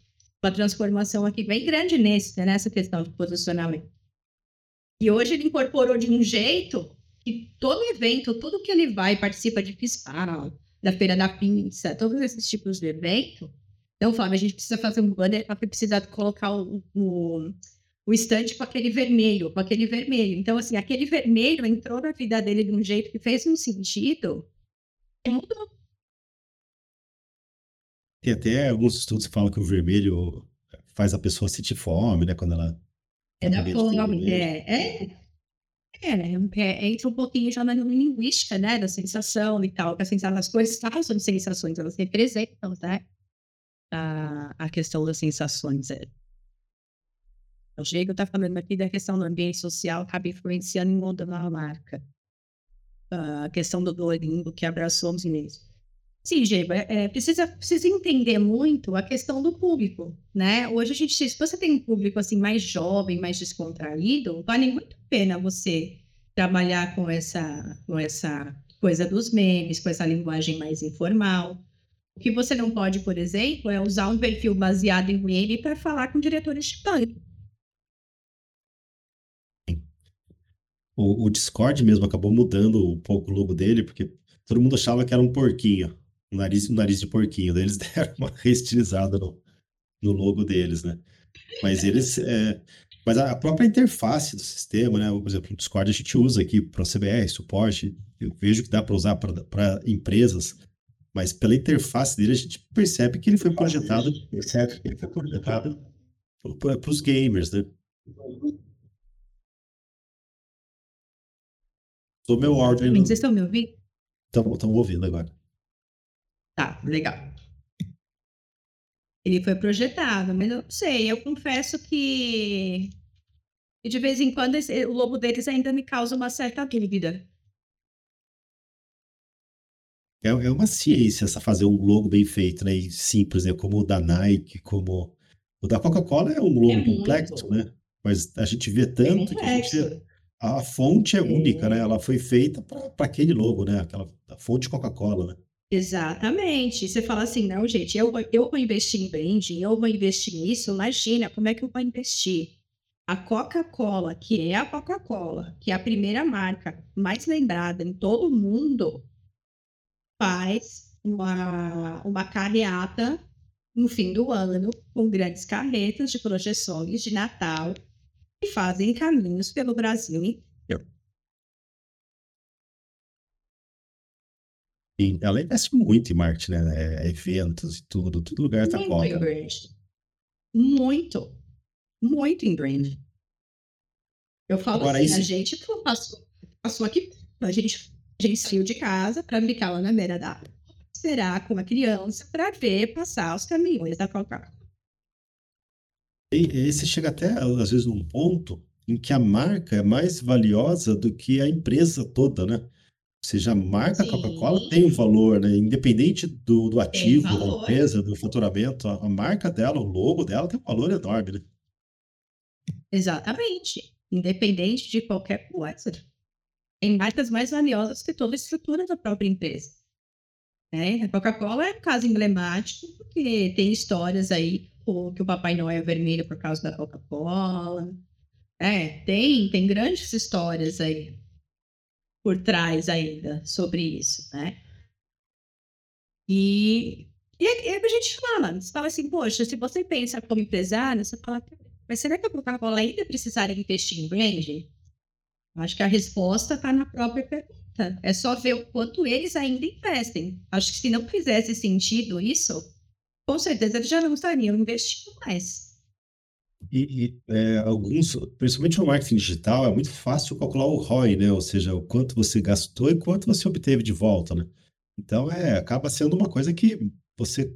uma transformação aqui bem grande nesse, nessa questão de posicionamento. E hoje ele incorporou de um jeito que todo evento, tudo que ele vai, participa de fiscal, da Feira da Pizza, todos esses tipos de evento. Então, Flávio, a gente precisa fazer um banner, vai precisar colocar o, o, o estante com aquele vermelho, com aquele vermelho. Então, assim, aquele vermelho entrou na vida dele de um jeito que fez um sentido. E mudou. Tem até alguns estudos que falam que o vermelho faz a pessoa sentir fome, né? Quando ela. É da fome. vermelho. É, é, é, é, entra um pouquinho já na linguística, né? Da sensação e tal. Que as coisas causam sensações, elas representam, né? A, a questão das sensações. É. O Diego está falando aqui da questão do ambiente social acaba influenciando e mudando a marca. A questão do Duolingo que abraçou os. Sim, Diego, é, é, precisa, precisa entender muito a questão do público, né? Hoje a gente, se você tem um público assim mais jovem, mais descontraído, vale muito a pena você trabalhar com essa, com essa coisa dos memes, com essa linguagem mais informal. O que você não pode, por exemplo, é usar um perfil baseado em meme para falar com diretores de banco. O, o Discord mesmo acabou mudando um pouco o logo dele, porque todo mundo achava que era um porquinho, um nariz, um nariz de porquinho. Daí eles deram uma reestilizada no, no logo deles, né? Mas eles. é, mas a própria interface do sistema, né? Por exemplo, o Discord a gente usa aqui para CBR, suporte. Eu vejo que dá para usar para empresas, mas pela interface dele a gente percebe que ele foi projetado, que ele foi projetado para os gamers, né? Do meu áudio. Vocês estão me ouvindo? Estamos ouvindo agora. Tá, legal. Ele foi projetado, mas eu não sei, eu confesso que de vez em quando esse- o logo deles ainda me causa uma certa dúvida. É, é uma ciência essa fazer um logo bem feito, né? E simples, né? Como o da Nike, como o da Coca-Cola é um logo É complexo, né? Mas a gente vê tanto que a gente a fonte é única, né? É. Ela foi feita para aquele logo, né? Aquela fonte Coca-Cola, né? Exatamente. Você fala assim, não, gente, eu, vou- eu vou investir em branding, eu vou investir nisso, imagina, como é que eu vou investir? A Coca-Cola, que é a Coca-Cola, que é a primeira marca mais lembrada em todo o mundo, faz uma, uma carreata no fim do ano, com grandes carretas de projeções de Natal, e fazem caminhos pelo Brasil E ela investe muito em marketing, né? É, eventos e tudo, todo lugar tá Muito em brand. Muito. Muito em brand. Eu falo Agora, assim, isso- a gente passou, passou aqui, a gente A gente saiu de casa para ficar lá na beira da. Esperar com uma criança para ver passar os caminhões da Coca-Cola. E, e você chega até, às vezes, num ponto em que a marca é mais valiosa do que a empresa toda, né? Seja, a marca Coca-Cola tem um valor, né? Independente do, do ativo da empresa, do faturamento, a, a marca dela, o logo dela tem um valor enorme, né? Exatamente. Independente de qualquer coisa. Tem marcas mais valiosas que toda a estrutura da própria empresa. Né? A Coca-Cola é um caso emblemático, porque tem histórias aí que o Papai Noel é vermelho por causa da Coca-Cola. É, tem, tem grandes histórias aí por trás ainda sobre isso, né? E, e, a gente fala, você fala assim, poxa, se você pensa como empresário, você fala, mas será que a Coca-Cola ainda precisaria investir em branding? Acho que a resposta está na própria pergunta. É só ver o quanto eles ainda investem. Acho que se não fizesse sentido isso, com certeza eles já não estariam investindo mais. E, e é, alguns, principalmente no marketing digital, é muito fácil calcular o ROI, né? Ou seja, o quanto você gastou e quanto você obteve de volta, né? Então, é, acaba sendo uma coisa que você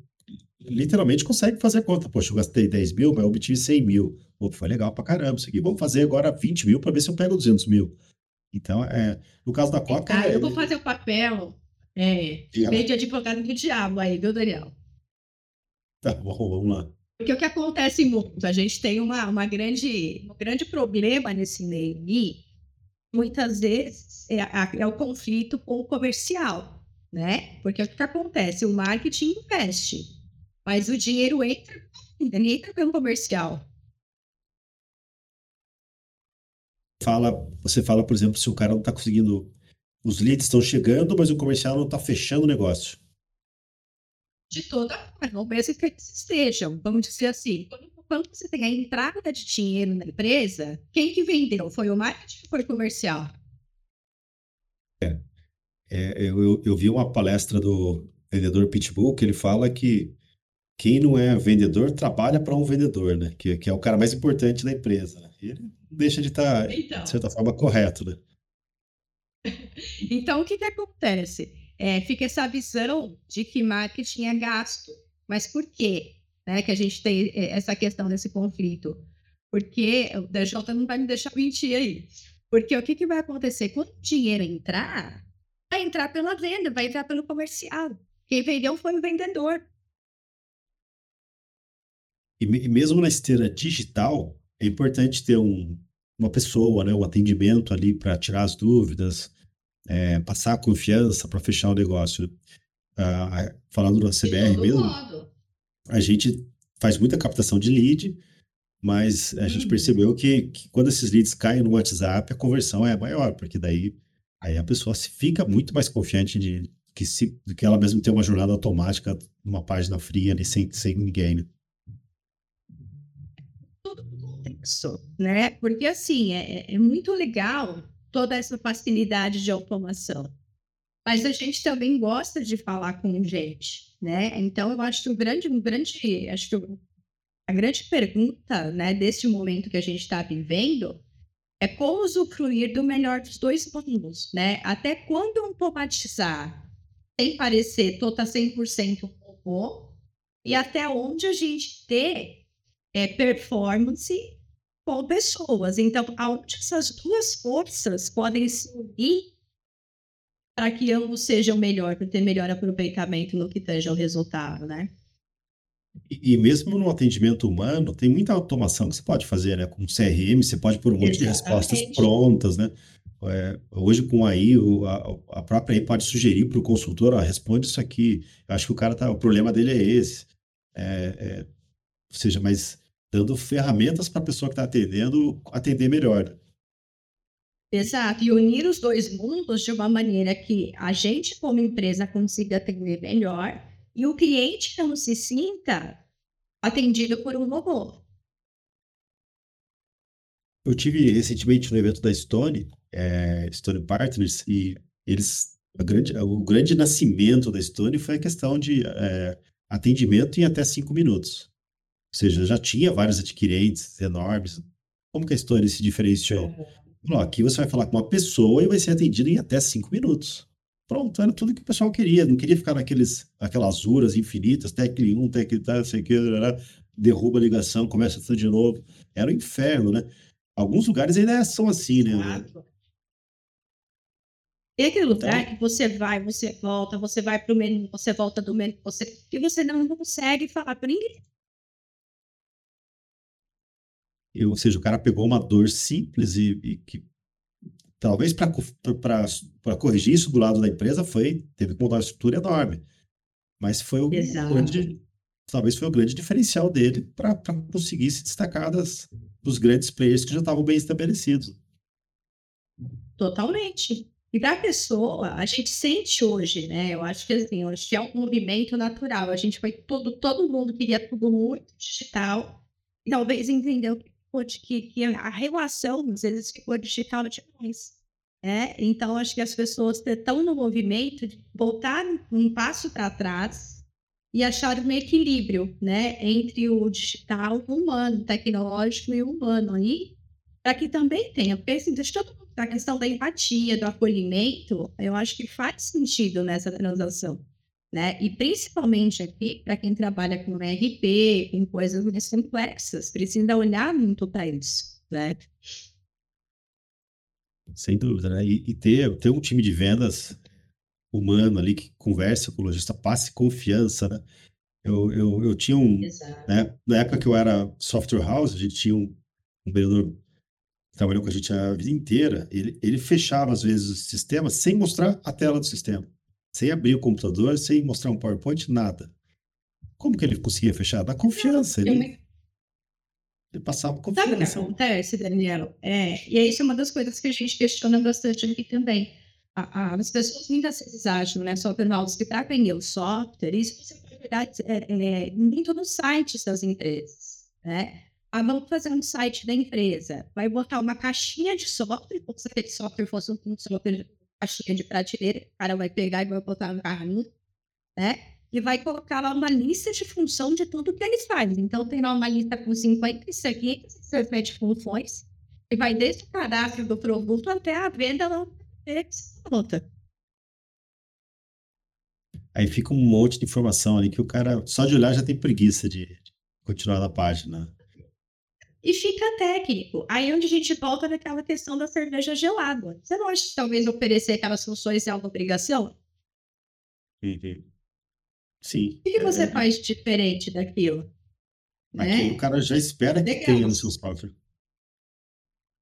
literalmente consegue fazer conta. Poxa, eu gastei 10 mil, mas eu obtive 100 mil. Pô, foi legal pra caramba isso aqui. Vamos fazer agora 20 mil para ver se eu pego 200 mil. Então, é, no caso da Coca... Ah, eu vou fazer o papel é, meio de advogado do diabo aí, viu, Daniel? Tá bom, vamos lá. Porque o que acontece muito, a gente tem uma, uma grande, um grande problema nesse meio e muitas vezes é, é, o conflito com o comercial, né? Porque o que acontece? O marketing investe, mas o dinheiro entra, entra pelo comercial. Fala, você fala, por exemplo, se o cara não está conseguindo. Os leads estão chegando, mas o comercial não está fechando o negócio. De toda forma, mesmo que eles estejam, vamos dizer assim, quando você tem a entrada de dinheiro na empresa, quem que vendeu? Foi o marketing ou foi o comercial? É, é eu, eu, eu vi uma palestra do vendedor Pitbull que ele fala que quem não é vendedor trabalha para um vendedor, né? Que, que é o cara mais importante da empresa. Né? Ele deixa de estar, tá, então. de certa forma, correto, né? Então, o que, que acontece? É, fica essa visão de que marketing é gasto. Mas por quê né, que a gente tem é, essa questão desse conflito? Porque o DJ não vai me deixar mentir aí. Porque o que, que vai acontecer? Quando o dinheiro entrar, vai entrar pela venda, vai entrar pelo comercial. Quem vendeu foi o vendedor. E, e mesmo na esteira digital, é importante ter um, uma pessoa, né, um atendimento ali para tirar as dúvidas, é, passar a confiança para fechar o negócio. Ah, falando da CBR mesmo, modo. a gente faz muita captação de lead, mas a gente uhum. percebeu que, que, quando esses leads caem no WhatsApp, a conversão é maior, porque daí aí a pessoa fica muito mais confiante de que, se, de que ela mesmo tem uma jornada automática numa página fria ali, sem, sem ninguém. Né? complexo, né? Porque assim é, é muito legal toda essa facilidade de automação. Mas a gente também gosta de falar com gente, né? Então eu acho que o grande, um grande, acho que a grande pergunta, né, desse momento que a gente está vivendo é como usufruir do melhor dos dois mundos, né? Até quando automatizar sem parecer toda 100% robô e até onde a gente ter é, performance com pessoas. Então, aonde essas duas forças podem se unir para que ambos sejam melhor, para ter melhor aproveitamento no que esteja o resultado, né? E, e, mesmo no atendimento humano, tem muita automação que você pode fazer, né? Com CRM, você pode pôr um monte Exatamente. de respostas prontas, né? É, hoje com AI, o, a, a, própria AI pode sugerir para o consultor, ó, responde isso aqui. Eu acho que o cara tá, o problema dele é esse. É, é, ou seja, mas dando ferramentas para a pessoa que está atendendo atender melhor. Exato, e unir os dois mundos de uma maneira que a gente, como empresa, consiga atender melhor e o cliente não se sinta atendido por um robô. Eu tive recentemente no evento da Stone, é, Stone Partners, e eles, grande, o grande nascimento da Stone foi a questão de é, atendimento em até cinco minutos. Ou seja, já tinha vários adquirentes enormes. Como que a história se diferenciou? Falou, aqui você vai falar com uma pessoa e vai ser atendido em até cinco minutos. Pronto, era tudo que o pessoal queria. Não queria ficar naqueles, aquelas uras infinitas, tec 1, tec tal, sei que, derruba a ligação, começa tudo de novo. Era um inferno, né? Alguns lugares ainda são assim, né? Exato. Tem aquele lugar então, que você vai, você volta, você vai para o menu, você volta do menu, você, e você não consegue falar para ninguém. Ou seja, o cara pegou uma dor simples e, e que talvez para corrigir isso do lado da empresa foi teve que mudar uma estrutura enorme, mas foi o grande, talvez foi o grande diferencial dele para conseguir se destacar das, dos grandes players que já estavam bem estabelecidos. Totalmente. E da pessoa, a gente sente hoje, né? Eu acho que assim, hoje é um movimento natural. A gente foi todo, todo mundo queria tudo muito digital. E talvez entendeu que, que a relação, às vezes, ficou digital demais. Né? Então, acho que as pessoas estão no movimento de voltar um passo para trás e achar um equilíbrio né? entre o digital, o humano, tecnológico e o humano. E para que também tenha, porque assim, todo a questão da empatia, do acolhimento, eu acho que faz sentido nessa transação. Né? E principalmente aqui, para quem trabalha com RP, com coisas mais complexas, precisa olhar muito para isso. Né? Sem dúvida, né? E, e, ter, ter um time de vendas humano ali que conversa com o lojista, passe confiança, né? Eu, eu, eu tinha um. Né? Na época que eu era software house, a gente tinha um, um vendedor trabalhou com a gente a vida inteira, ele, ele fechava às vezes o sistema sem mostrar a tela do sistema, sem abrir o computador, sem mostrar um PowerPoint, nada. Como que ele conseguia fechar? Da confiança. Ele, ele passava confiança. Sabe o que acontece, Daniel? É, e isso é uma das coisas que a gente questiona bastante aqui também. A, a, as pessoas muitas vezes acham, né, software house que para vender o software, isso você pode pegar é, é, muito nos sites das empresas, né? ah, vamos fazer um site da empresa. Vai botar uma caixinha de software, como se aquele software fosse um software caixinha de prateleira, o cara vai pegar e vai botar no carrinho, né? E vai colocar lá uma lista de função de tudo que eles fazem. Então, tem lá uma lista com 50 isso aqui, 57 funções, e vai desde o cadastro do produto até a venda da conta. Aí fica um monte de informação ali que o cara, só de olhar, já tem preguiça de continuar na página e fica técnico. Aí é onde a gente volta naquela questão da cerveja gelada. Você não acha que talvez oferecer aquelas funções é uma obrigação? Uhum. Sim. O que, que você é... faz diferente daquilo? Aqui né? o cara já espera que tenha no seu software.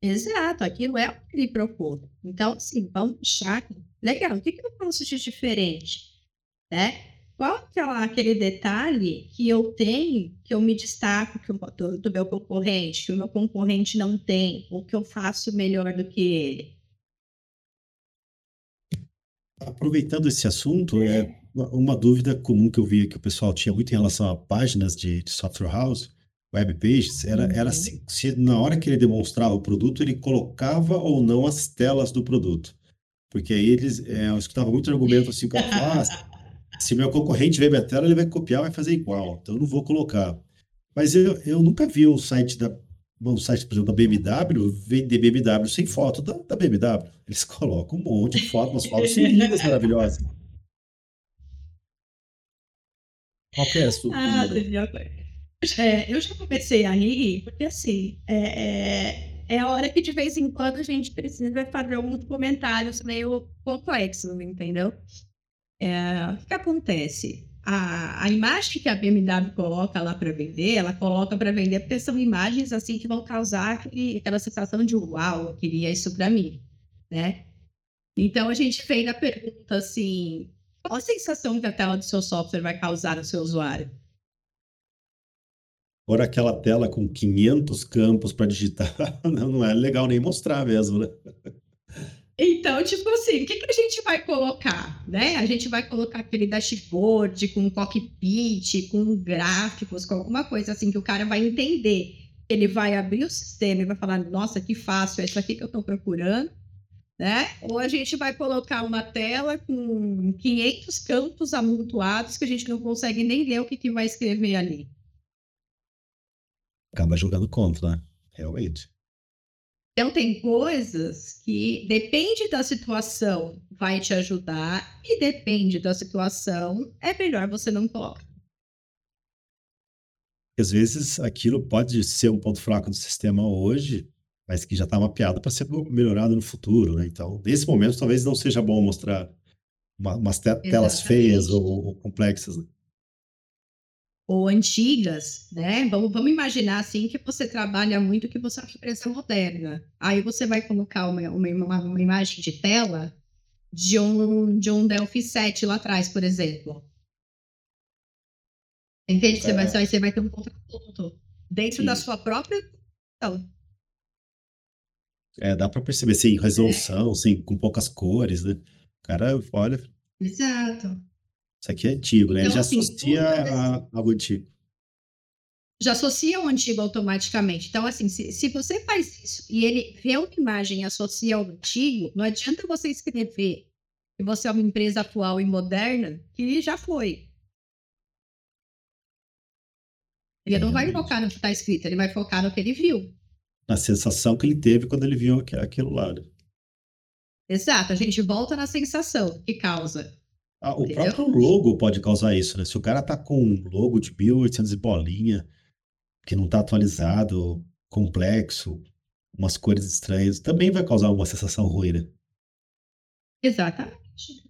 Exato, aquilo é o que ele propôs. Então, assim, vamos deixar. Legal, o que, que eu faço de diferente? Né? Qual que é aquele detalhe que eu tenho, que eu me destaco que eu, do, do, meu concorrente, que o meu concorrente não tem, ou que eu faço melhor do que ele? Aproveitando esse assunto, é uma dúvida comum que eu via que o pessoal tinha muito em relação a páginas de, de software house, web pages, era, uhum. era se, se na hora que ele demonstrava o produto, ele colocava ou não as telas do produto. Porque aí eles, é, eu escutava muito argumento assim, falava, ah, se meu concorrente ver minha tela, ele vai copiar, vai fazer igual. Então eu não vou colocar. Mas eu, eu nunca vi o site da, um site, por exemplo, da BMW, vender BMW sem foto da, da BMW. Eles colocam um monte de fotos, umas fotos lindas, maravilhosas. Qual que é a sua? Ah, é, eu já comecei a rir, porque assim, é, é, é, a hora que de vez em quando a gente precisa fazer alguns comentários meio complexos, entendeu? É, o que acontece? A, a imagem que a BMW coloca lá para vender, ela coloca para vender porque são imagens assim que vão causar aquele, aquela sensação de uau, eu queria isso para mim, né? Então a gente fez a pergunta assim, qual a sensação que a tela do seu software vai causar no seu usuário? Agora aquela tela com 500 campos para digitar, não é legal nem mostrar mesmo, né? Então, tipo assim, o que, que a gente vai colocar? Né? A gente vai colocar aquele dashboard com cockpit, com gráficos, com alguma coisa assim que o cara vai entender. Ele vai abrir o sistema e vai falar: nossa, que fácil, é isso aqui que eu estou procurando. Né? Ou a gente vai colocar uma tela com 500 campos amontoados que a gente não consegue nem ler o que, que vai escrever ali. Acaba jogando contra, né? Realmente. Então, tem coisas que depende da situação, vai te ajudar, e depende da situação, é melhor você não colocar. Às vezes aquilo pode ser um ponto fraco do sistema hoje, mas que já está mapeado para ser melhorado no futuro, né? Então, nesse momento, talvez não seja bom mostrar uma, umas te telas feias ou, ou complexas. Né? Ou antigas, né? Vamos, vamos imaginar assim que você trabalha muito que você é uma empresa moderna. Aí você vai colocar uma, uma, uma imagem de tela de um, de um Delphi 7 lá atrás, por exemplo. Entende? É. Você, vai, é. você vai ter um contraponto dentro Sim. da sua própria. Então, é, dá para perceber, sem resolução, sem, com poucas cores, né? O cara, olha. Exato. Isso aqui é antigo, né? Então, Ele já assim, associa a, algo antigo. Já associa o antigo automaticamente. Então, assim, se, se você faz isso e ele vê uma imagem e associa ao antigo, não adianta você escrever que você é uma empresa atual e moderna, que já foi. Ele é, não vai focar no que está escrito, ele vai focar no que ele viu na sensação que ele teve quando ele viu aquilo lá. Né? Exato, a gente volta na sensação que causa. Ah, o Entendeu? próprio logo pode causar isso, né? Se o cara tá com um logo de 1800 e bolinha, que não tá atualizado, complexo, umas cores estranhas, também vai causar uma sensação ruim, né? Exatamente.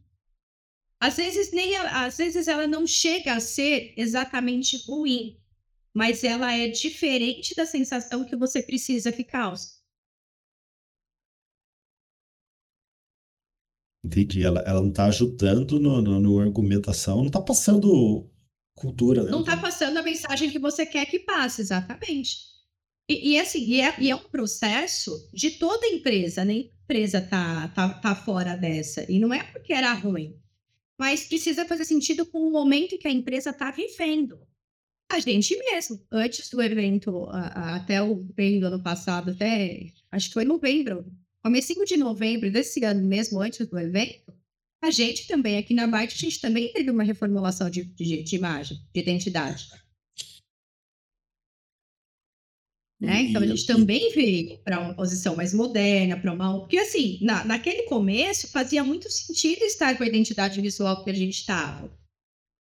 Às vezes, nem, às vezes ela não chega a ser exatamente ruim, mas ela é diferente da sensação que você precisa que cause. Entendi. Ela, ela não está ajudando no, no, no, argumentação, não está passando cultura, né? Não está passando a mensagem que você quer que passe, exatamente. E, e assim, e é, e é, um processo de toda empresa, nem a empresa tá, tá, tá fora dessa. E não é porque era ruim, mas precisa fazer sentido com o momento que a empresa está vivendo a gente mesmo. Antes do evento, até o bem do ano passado, até acho que foi novembro, comecinho de novembro desse ano mesmo, antes do evento, a gente também, aqui na Byte, a gente também teve uma reformulação de, de, de imagem, de identidade. Né? Então a gente também veio para uma posição mais moderna, para uma. Porque assim, na, naquele começo fazia muito sentido estar com a identidade visual que a gente estava.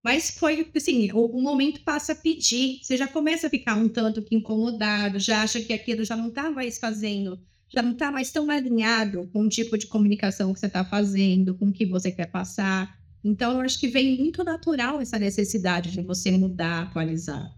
Mas foi assim, o, o, momento passa a pedir, você já começa a ficar um tanto que incomodado, já acha que aquilo já não está mais fazendo, já não está mais tão alinhado com o tipo de comunicação que você está fazendo, com o que você quer passar. Então, eu acho que vem muito natural essa necessidade de você mudar, atualizar.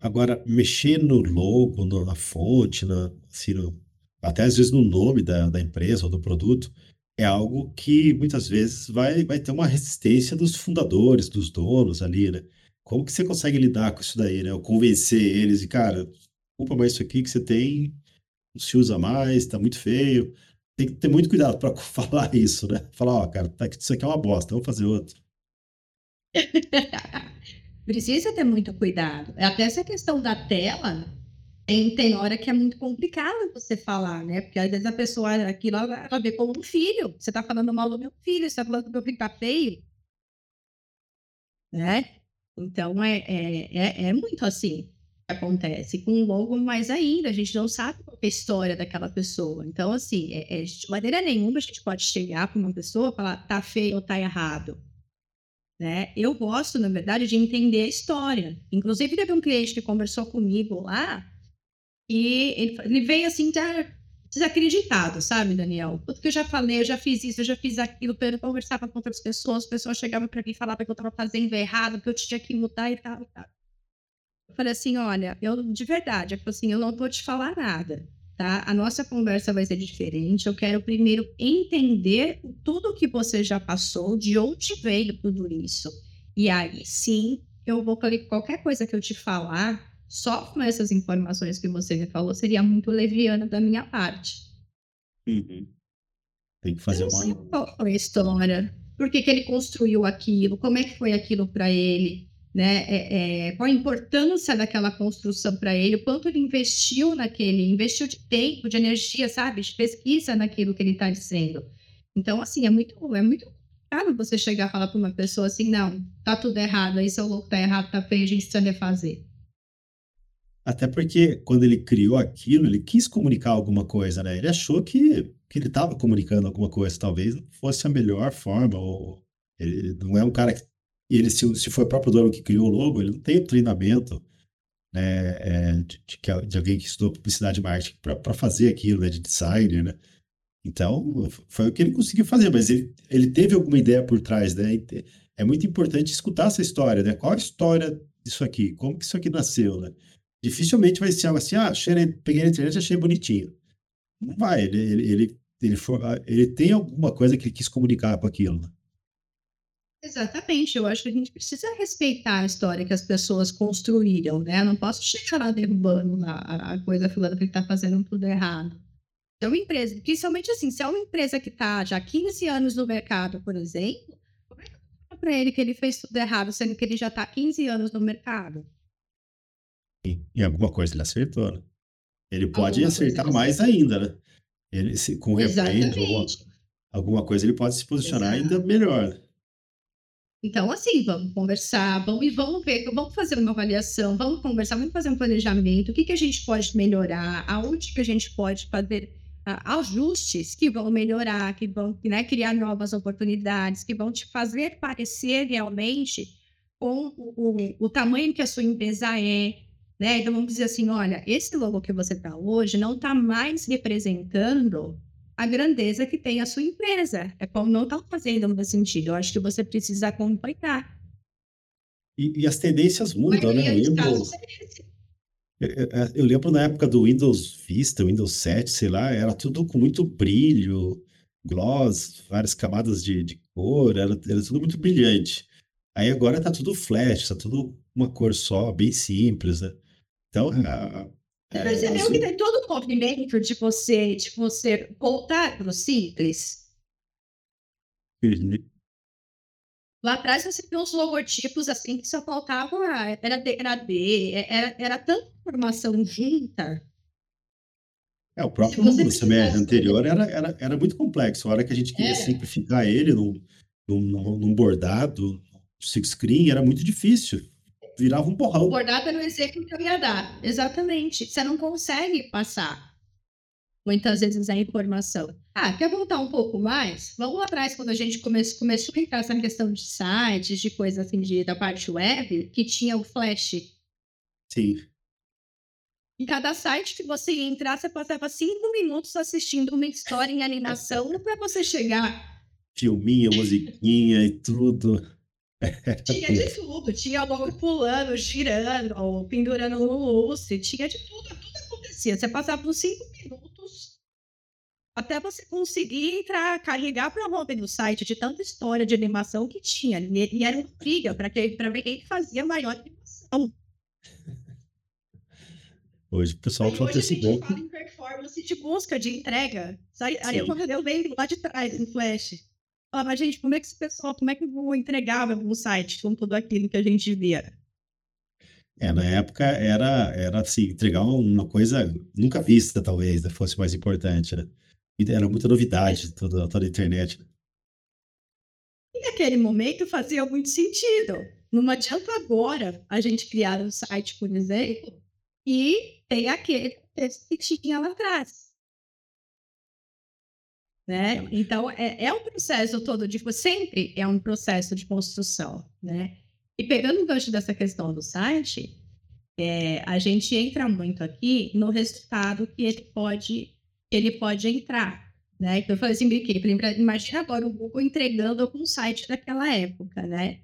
Agora, mexer no logo, na fonte, na, assim, no, até às vezes no nome da, da empresa ou do produto, é algo que muitas vezes vai, vai ter uma resistência dos fundadores, dos donos ali, né? Como que você consegue lidar com isso daí, né? Ou convencer eles e, cara, desculpa, mas isso aqui que você tem não se usa mais, tá muito feio. Tem que ter muito cuidado para falar isso, né? Falar, ó, cara, tá, isso aqui é uma bosta, vamos fazer outro. Precisa ter muito cuidado. Até essa questão da tela, tem, tem hora que é muito complicado você falar, né? Porque às vezes a pessoa, aquilo, ela, ela vê como um filho. Você tá falando mal do meu filho, você tá falando do meu filho tá feio. Né? Então, é, é, é, é muito assim acontece. Com o logo, mais ainda, a gente não sabe qual é a história daquela pessoa. Então, assim, é, é, de maneira nenhuma a gente pode chegar para uma pessoa e falar tá feio ou tá errado. Né? Eu gosto, na verdade, de entender a história. Inclusive, teve um cliente que conversou comigo lá, e ele, ele veio assim, já desacreditado, sabe, Daniel? Tudo que eu já falei, eu já fiz isso, eu já fiz aquilo, eu conversava com outras pessoas, as pessoas chegavam para mim e falavam que eu estava fazendo errado, que eu tinha que mudar e tal, e tal. Eu falei assim, olha, eu de verdade, eu, assim, eu não vou te falar nada, tá? A nossa conversa vai ser diferente. Eu quero primeiro entender tudo que você já passou, de onde veio tudo isso. E aí, sim, eu vou qualquer coisa que eu te falar, só com essas informações que você me falou seria muito leviana da minha parte. Uhum. Tem que fazer uma. Qual foi a história? Por que, que ele construiu aquilo? Como é que foi aquilo para ele? Né? É, é, qual a importância daquela construção para ele? O quanto ele investiu naquele, investiu de tempo, de energia, sabe? De pesquisa naquilo que ele está dizendo. Então, assim, é muito, é muito caro você chegar a falar para uma pessoa assim, não, tá tudo errado, aí seu louco tá errado, tá feio, a gente precisa refazer. Até porque quando ele criou aquilo, ele quis comunicar alguma coisa, né? Ele achou que, que ele estava comunicando alguma coisa, talvez não fosse a melhor forma, ou ele não é um cara que. Ele, se, se foi o próprio dono que criou o logo, ele não tem treinamento né, é, de, de, de, alguém que estudou publicidade e marketing para fazer aquilo, né, de designer, né? Então, foi o que ele conseguiu fazer, mas ele, ele teve alguma ideia por trás, né? É muito importante escutar essa história, né? Qual a história disso aqui? Como que isso aqui nasceu, né? Dificilmente vai ser algo assim, ah, achei, peguei na internet e achei bonitinho. Não vai, ele, ele, ele, ele, for, ele tem alguma coisa que ele quis comunicar com aquilo, né? Exatamente, eu acho que a gente precisa respeitar a história que as pessoas construíram, né? Eu não posso chegar lá derrubando a, a coisa falando que ele está fazendo tudo errado. É uma empresa, principalmente assim, se é uma empresa que está já há 15 anos no mercado, por exemplo, como é que eu para ele que ele fez tudo errado, sendo que ele já está há 15 anos no mercado? Em alguma coisa ele acertou, né? Ele pode alguma acertar mais ainda, né? Ele, se, com ou alguma coisa, ele pode se posicionar Exato. ainda melhor. Então, assim, vamos conversar, vamos, e vamos ver, vamos fazer uma avaliação, vamos conversar, vamos fazer um planejamento, o que, que a gente pode melhorar, aonde que a gente pode fazer ajustes que vão melhorar, que vão né, criar novas oportunidades, que vão te fazer parecer realmente com o, o, o tamanho que a sua empresa é. Né? Então, vamos dizer assim: olha, esse logo que você está hoje não está mais representando a grandeza que tem a sua empresa. É como não está fazendo no sentido. Eu acho que você precisa acompanhar. E, e as tendências mudam, né? Eu lembro, é, é, é, eu lembro na época do Windows Vista, Windows 7, sei lá, era tudo com muito brilho, gloss, várias camadas de, de cor, era, era tudo muito brilhante. Aí agora tá tudo flash, tá tudo uma cor só, bem simples, né? Então, a, percebeu assim... que tem todo o movimento de você, de você voltar para o simples? Uhum. Lá atrás você tem uns logotipos assim que só faltava, era degradê, era, era tanta informação junta. É, o próprio Google CMR anterior era, era, era muito complexo. A hora que a gente queria é. simplificar ele num, num, num bordado, six screen, era muito difícil. Virava um borrão. O bordado era o exemplo que eu ia dar. Exatamente. Você não consegue passar muitas vezes a informação. Ah, quer voltar um pouco mais? Vamos lá atrás, quando a gente come começou a entrar essa questão de sites, de coisas assim, de, da parte web, que tinha o Flash. Sim. Em cada site que você ia entrar, você passava cinco minutos assistindo uma história em animação para você chegar. Filminha, musiquinha e tudo. Tinha de tudo. Tinha logo pulando, girando, pendurando no lustre. Tinha de tudo. Tudo acontecia. Você passava por cinco minutos até você conseguir entrar, carregar para o no site de tanta história de animação que tinha. E era uma briga para ver quem fazia maior animação. Hoje o pessoal hoje a gente fala em performance de busca, de entrega. Aí eu, venho lá de trás, no Flash. Ah, mas, gente, como é que esse pessoal, como é que eu vou entregar site com tudo aquilo que a gente via? É, na época era, era assim, entregar uma coisa nunca vista, talvez, né, fosse mais importante, né? era muita novidade toda, toda a internet. Né? E naquele momento fazia muito sentido. Não adianta agora a gente criar um site, por exemplo, e tem aquele texto que tinha lá atrás. Né? Então, é, é um processo todo, de, sempre é um processo de construção. Né? E pegando o gancho dessa questão do site, é, a gente entra muito aqui no resultado que ele pode ele pode entrar. Né? Então, eu falei assim, imagina agora o Google entregando algum site daquela época, né?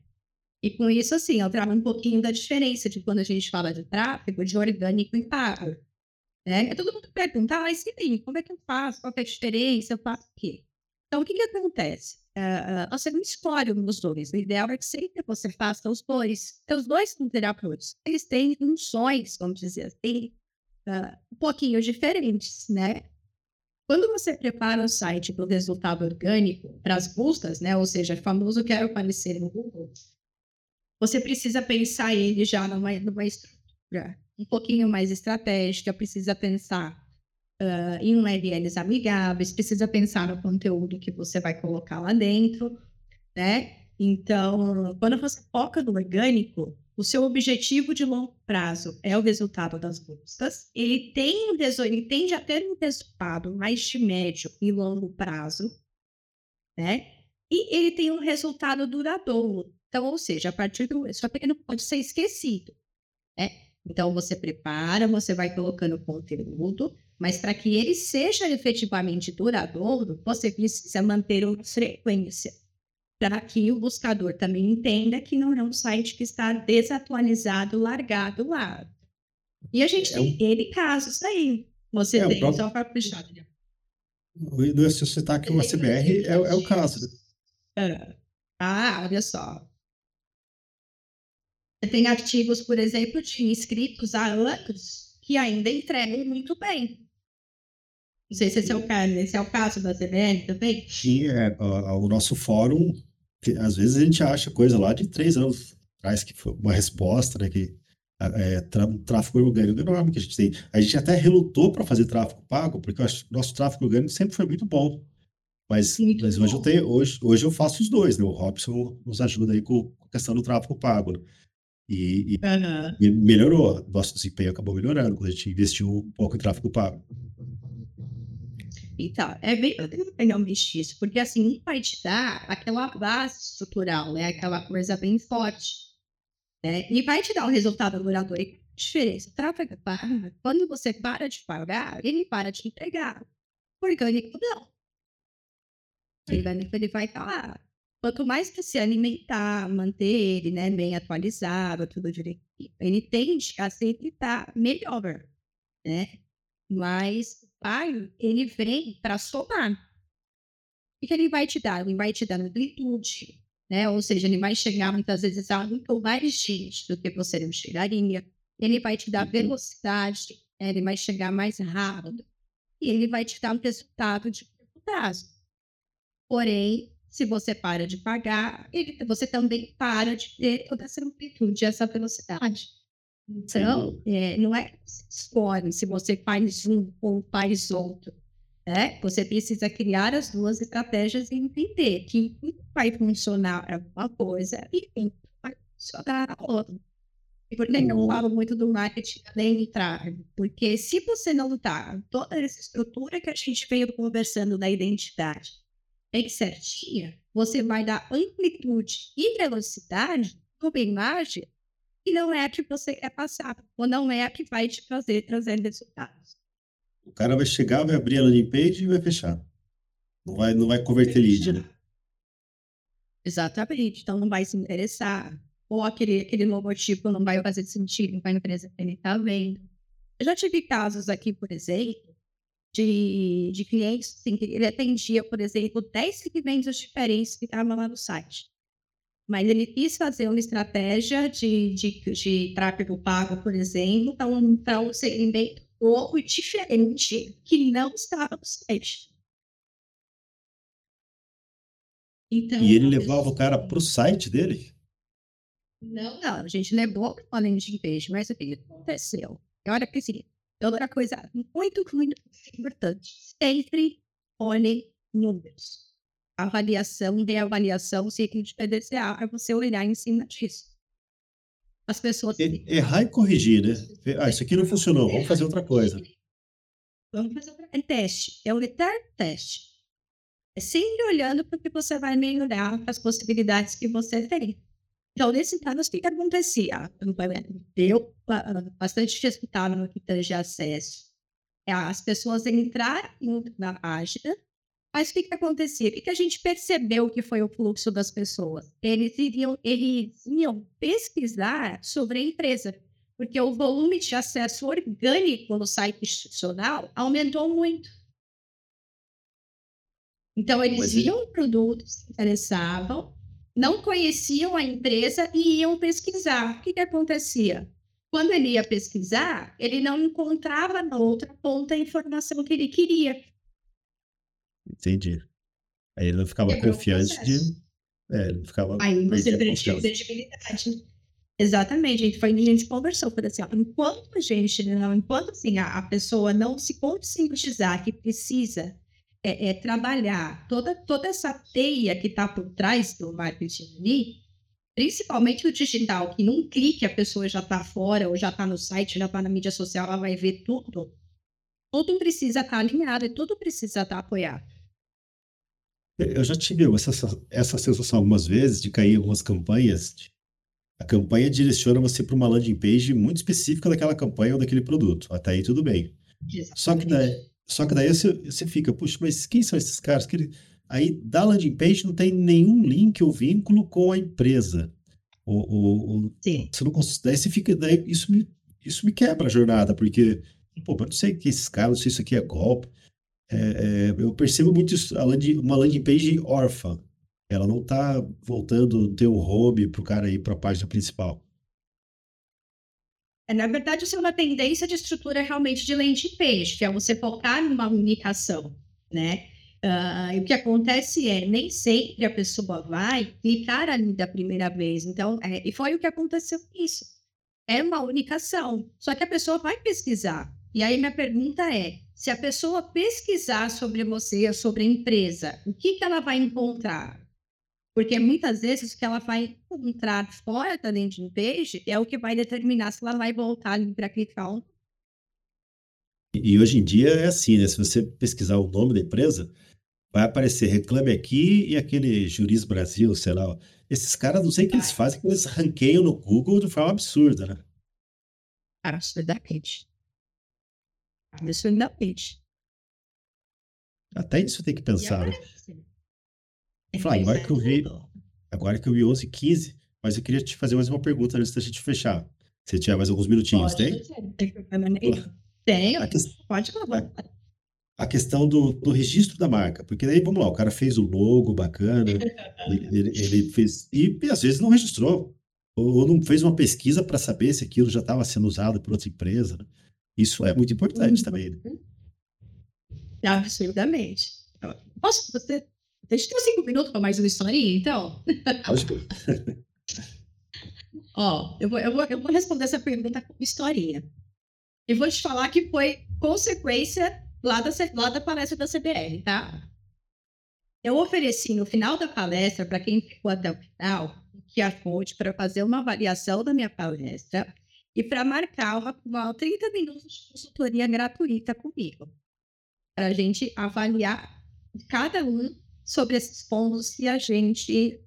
E com isso, assim, eu trago um pouquinho da diferença de quando a gente fala de tráfego, de orgânico e pago. Né? Todo mundo pergunta, ah, mas sim, como é que eu faço? Qual é a diferença? Eu faço o quê? Então, o que, que acontece? Uh, você não escolhe um dos dois. O ideal é que sempre você faça os dois. Então, os dois são terapeutas. Eles têm funções, vamos dizer assim, uh, um pouquinho diferentes, né? Quando você prepara o site para o resultado orgânico, para as buscas, né? Ou seja, famoso quero aparecer no Google, você precisa pensar ele já numa, numa estrutura um pouquinho mais estratégica, precisa pensar uh, em URLs amigáveis, precisa pensar no conteúdo que você vai colocar lá dentro, né? Então, quando você foca no orgânico, o seu objetivo de longo prazo é o resultado das buscas, ele, tem, ele tende a ter um resultado mais de médio e longo prazo, né? E ele tem um resultado duradouro. Então, ou seja, a partir do. Só que não pode ser esquecido. Né? Então, você prepara, você vai colocando conteúdo, mas para que ele seja efetivamente duradouro, você precisa manter uma frequência. Para que o buscador também entenda que não é um site que está desatualizado, largado lá. E a gente é tem um... ele casos aí. Você é, tem próprio... só para puxar. No citar que o CBR é, é, o caso. Ah, olha só. Tem artigos, por exemplo, de inscritos há anos que ainda entregam muito bem. Não sei se esse é o caso, esse é o caso da CBN também. Sim, é, o nosso fórum, às vezes a gente acha coisa lá de três anos atrás, que foi uma resposta, né, que é, tráfego orgânico enorme que a gente tem. A gente até relutou para fazer tráfego pago, porque o nosso tráfego orgânico sempre foi muito bom. Mas, mas hoje, eu tenho, hoje, hoje eu faço os dois, né? O Robson nos ajuda aí com a questão do tráfego pago. Né? E, e uhum. melhorou. Nosso desempenho acabou melhorando quando a gente investiu um pouco em tráfego pago. Então, é bem legal mexer isso, porque assim vai te dar aquela base estrutural, né? Aquela coisa bem forte. Né? E vai te dar um resultado duradouro. E diferença? Tráfego pago, quando você para de pagar, ele para de entregar. Orgânico, não. Orgânico, ele vai estar lá. Quanto mais você alimentar, manter ele né, bem atualizado, tudo direitinho, ele tende a sempre estar melhor, né? Mas o pai, ele vem para somar. O que ele vai te dar? Ele vai te dar amplitude, né? Ou seja, ele vai chegar muitas vezes a muito mais gente do que você não chegaria. Ele vai te dar uhum. velocidade, né? ele vai chegar mais rápido. E ele vai te dar um resultado de curto prazo. Porém, se você para de pagar, ele, você também para de ter toda essa amplitude, essa velocidade. Então, é, não é escolhe se você faz um ou faz outro. Né? Você precisa criar as duas estratégias e entender que vai funcionar uma coisa e vai funcionar a outra. E por que eu falo muito do marketing além de tráfego? Porque se você não lutar toda essa estrutura que a gente veio conversando da identidade bem certinha, você vai dar amplitude e velocidade para imagem e não é a que você quer passar, ou não é a que vai te fazer trazer resultados. O cara vai chegar, vai abrir a landing page e vai fechar. Não vai, não vai converter lead, né? Exatamente. Então não vai se interessar. Ou aquele, aquele logotipo não vai fazer sentido a empresa que ele está vendo. Eu já tive casos aqui, por exemplo, de, de clientes, assim, ele atendia, por exemplo, 10 segmentos diferentes que estavam lá no site. Mas ele quis fazer uma estratégia de, de, de tráfego pago, por exemplo, um, para um segmento novo e diferente que não estava no site. Então, e ele levava o cara para o site dele? Não, não. A gente levou para o landing page, mas o que aconteceu? Olha que assim, outra coisa muito, muito importante. Sempre olhe números avaliação reavaliação ciclo de PDCA é você olhar em cima disso. As pessoas. errar e corrigir, né? Ah, isso aqui não funcionou, vamos fazer outra coisa. Vamos fazer outra É teste, é o eterno teste. É sempre olhando para o que você vai melhorar, as possibilidades que você tem. Então, nesse caso, o que acontecia? Eu, bastante respeitava no que tange acesso. É as pessoas entrarem na página, mas o que, que acontecia? O que, que a gente percebeu que foi o fluxo das pessoas? Eles iriam, eles iam pesquisar sobre a empresa, porque o volume de acesso orgânico no site institucional aumentou muito. Então, eles viam o produto, se interessavam, não conheciam a empresa e iam pesquisar. O que, que acontecia? Quando ele ia pesquisar, ele não encontrava na outra ponta a informação que ele queria. Entendi. Aí ele não ficava confiante de. É, ele ficava. Aí você perdia credibilidade. Exatamente, a gente foi, a gente conversou, foi assim, ó, enquanto a gente, não, enquanto assim, a, a pessoa não se conscientizar que precisa é, é, trabalhar toda, toda essa teia que está por trás do marketing ali, principalmente o digital, que num clique a pessoa já está fora, ou já está no site, já está na mídia social, ela vai ver tudo. Tudo precisa estar tá alinhado e tudo precisa estar tá apoiado. Eu já tive essa, essa sensação algumas vezes de cair em algumas campanhas. A campanha direciona você para uma landing page muito específica daquela campanha ou daquele produto. Até aí tudo bem. Só que daí, só que daí você, você fica, puxa, mas quem são esses caras? Que Aí da landing page não tem nenhum link ou vínculo com a empresa. Ou, ou, Sim. Você não consegue, daí você fica, daí isso me, isso me quebra a jornada, porque, pô, eu não sei que esses caras, não sei se isso aqui é golpe. É, é, eu percebo muito isso, landing, uma landing page órfã. Ela não está voltando ter um home para o cara ir para a página principal. É, na verdade, isso é uma tendência de estrutura realmente de landing page, que é você focar numa comunicação, né? Uh, o que acontece é, nem sempre a pessoa vai clicar ali da primeira vez. Então, é, e foi o que aconteceu isso. É uma unicação. Só que a pessoa vai pesquisar. E aí minha pergunta é, se a pessoa pesquisar sobre você, sobre a empresa, o que, que ela vai encontrar? Porque muitas vezes o que ela vai encontrar fora da landing page é o que vai determinar se ela vai voltar ali para clicar ou não. E hoje em dia é assim, né? Se você pesquisar o nome da empresa, vai aparecer Reclame Aqui e aquele Juris Brasil, sei lá. Esses caras, não sei o que eles fazem, que eles ranqueiam no Google de forma absurda, né? Absurdamente. Absurdamente. Até isso tem que pensar, né? Falar, agora que eu vi, agora que eu vi 11 15, mas eu queria te fazer mais uma pergunta antes da gente fechar. Se tiver mais alguns minutinhos, Pode, tem? Pode falar a questão do, do registro da marca, porque daí, vamos lá, o cara fez o logo bacana, ele, ele fez, e, às vezes não registrou, ou, ou não fez uma pesquisa para saber se aquilo já estava sendo usado por outra empresa. Né? Isso é muito importante também. Né? Absolutamente. Posso, você, deixa eu ter cinco minutos para mais uma historinha, então? Lógico. Ó, eu vou, eu, vou, eu vou responder essa pergunta com historinha. E vou te falar que foi consequência lá da, lá da palestra da CBR, tá? Eu ofereci no final da palestra, para quem ficou até o final, que a fonte para fazer uma avaliação da minha palestra e para marcar uma, uma 30 minutos de consultoria gratuita comigo, para a gente avaliar cada um sobre esses pontos que a gente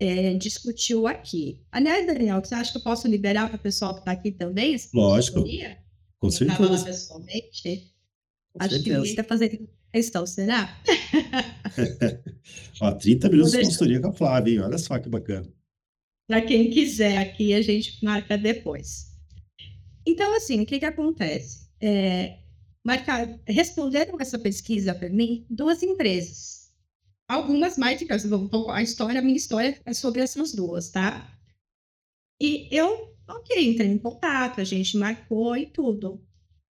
é, discutiu aqui. Aliás, Daniel, você acha que eu posso liberar para o pessoal que está aqui também? Lógico. Com certeza. pessoalmente. Acho que está fazendo questão, será? Ó, 30 minutos de consultoria com a Flávia, hein? Olha só que bacana. Para quem quiser aqui, a gente marca depois. Então, assim, o que, que acontece? É, marcar, responderam essa pesquisa para mim duas empresas. Algumas marcas, a história, a minha história é sobre essas duas, tá? E eu, ok, entrei em contato, a gente marcou e tudo.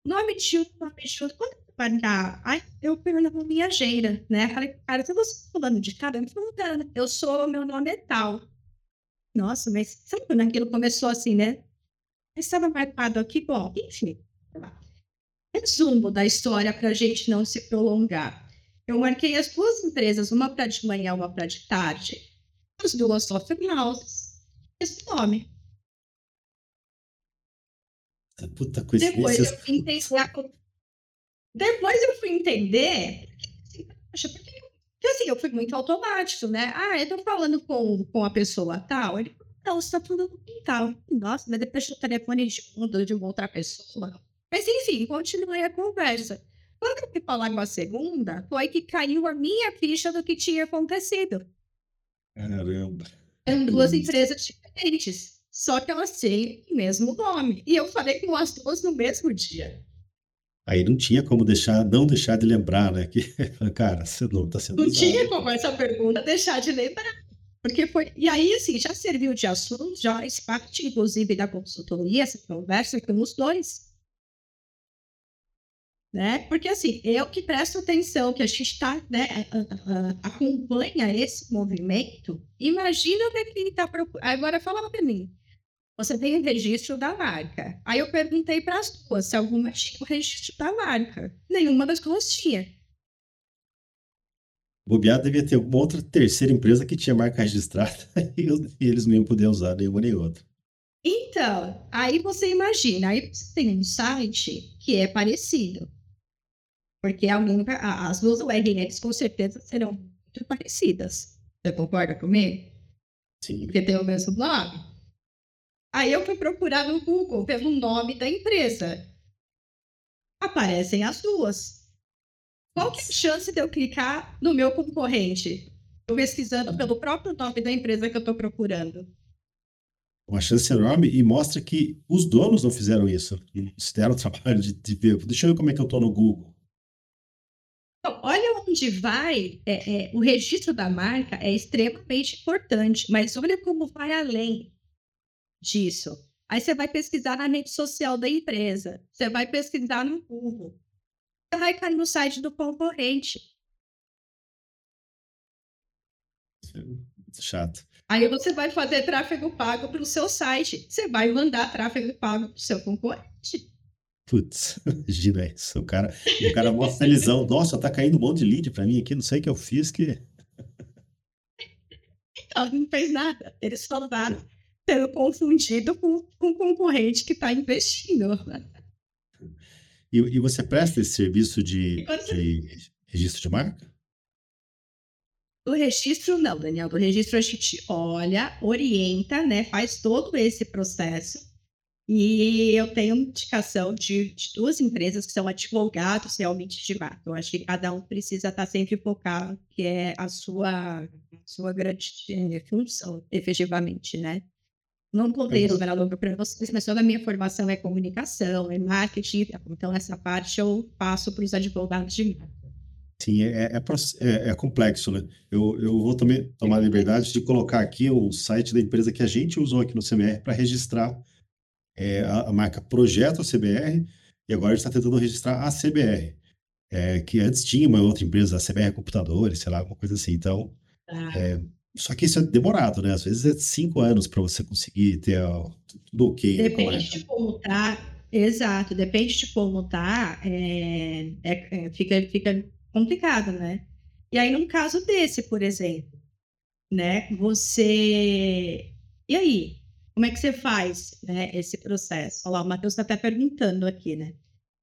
Nome de nome de quando pagar. Aí eu pergunto minha agenda, né? Falei, cara, se você está falando de cara, me perguntando, eu sou, meu nome é tal. Nossa, mas sabe quando aquilo começou assim, né? Estava marcado aqui, bom, enfim. Resumo da história para a gente não se prolongar. Eu marquei as duas empresas, uma para de manhã, uma para de tarde. As duas software houses. Esse nome. Puta coisa. Depois eu entendi depois eu fui entender, poxa, porque, porque assim, eu fui muito automático, né? Ah, eu tô falando com, com a pessoa tal. Ele, não, você tá falando com tal. Nossa, mas depois o telefone de, de uma outra pessoa. Mas enfim, continuei a conversa. Quando eu fui falar com a segunda, foi que caiu a minha ficha do que tinha acontecido. Caramba. Eram duas empresas diferentes, só que elas têm o mesmo nome. E eu falei com as duas no mesmo dia. Aí não tinha como deixar, não deixar de lembrar, né? Que, cara, você não está sendo. Não usado. tinha como essa pergunta deixar de lembrar. Porque foi. E aí, assim, já serviu de assunto, já faz parte, inclusive, da consultoria, essa conversa com os dois. Né? Porque, assim, eu que presto atenção, que a gente está, né, acompanha esse movimento, imagina o que ele está procurando. Agora, fala para mim você tem registro da marca. Aí eu perguntei para as duas se alguma tinha o registro da marca. Nenhuma das duas tinha. Bobear devia ter outra terceira empresa que tinha marca registrada e, e eles não iam poder usar nenhuma nem outra. Então, aí você imagina, aí você tem um site que é parecido. Porque alguém, as duas URLs com certeza serão muito parecidas. Você concorda comigo? Sim. Porque tem o mesmo blog. Aí eu fui procurar no Google pelo nome da empresa. Aparecem as duas. Qual que é a chance de eu clicar no meu concorrente? Pesquisando pelo próprio nome da empresa que eu estou procurando. Uma chance enorme e mostra que os donos não fizeram isso. Eles deram o trabalho de, de ver. Deixa eu ver como é que eu estou no Google. Então, olha onde vai. É, é, o registro da marca é extremamente importante, mas olha como vai além disso. Aí você vai pesquisar na rede social da empresa, você vai pesquisar no Google, você vai cair no site do concorrente. Chato. Aí você vai fazer tráfego pago para o seu site. Você vai mandar tráfego pago para o seu concorrente. Putz, imagina isso. O cara, o cara mó felizão. Nossa, tá caindo um monte de lead para mim aqui, não sei o que eu fiz que. Então, não fez nada. Eles soltaram sendo confundido com, com o concorrente que está investindo. E, e, você presta esse serviço de, de registro de marca? O registro não, Daniel. O registro a gente olha, orienta, né? Faz todo esse processo. E eu tenho indicação de, de, duas empresas que são advogados realmente de marca. Eu acho que cada um precisa estar sempre focado, que é a sua, sua grande eh, função, efetivamente, né? Não contei enumerar logo para vocês, mas toda a minha formação é comunicação, é marketing, então essa parte eu passo para os advogados de marca. Sim, é, é, é, é, complexo, né? Eu, eu vou também tomar a liberdade de colocar aqui o site da empresa que a gente usou aqui no CBR para registrar é, a, a, marca Projeto CBR e agora a gente está tentando registrar a CBR, é, que antes tinha uma outra empresa, a CBR Computadores, sei lá, alguma coisa assim. Então, ah. é, só que isso é demorado, né? Às vezes é cinco anos para você conseguir ter tudo ok. Né? Depende de como tá. Exato, depende de como tá. É, é, é, fica, fica complicado, né? E aí, num caso desse, por exemplo, né? Você. E aí? Como é que você faz né, esse processo? Olha lá, o Matheus está até perguntando aqui, né?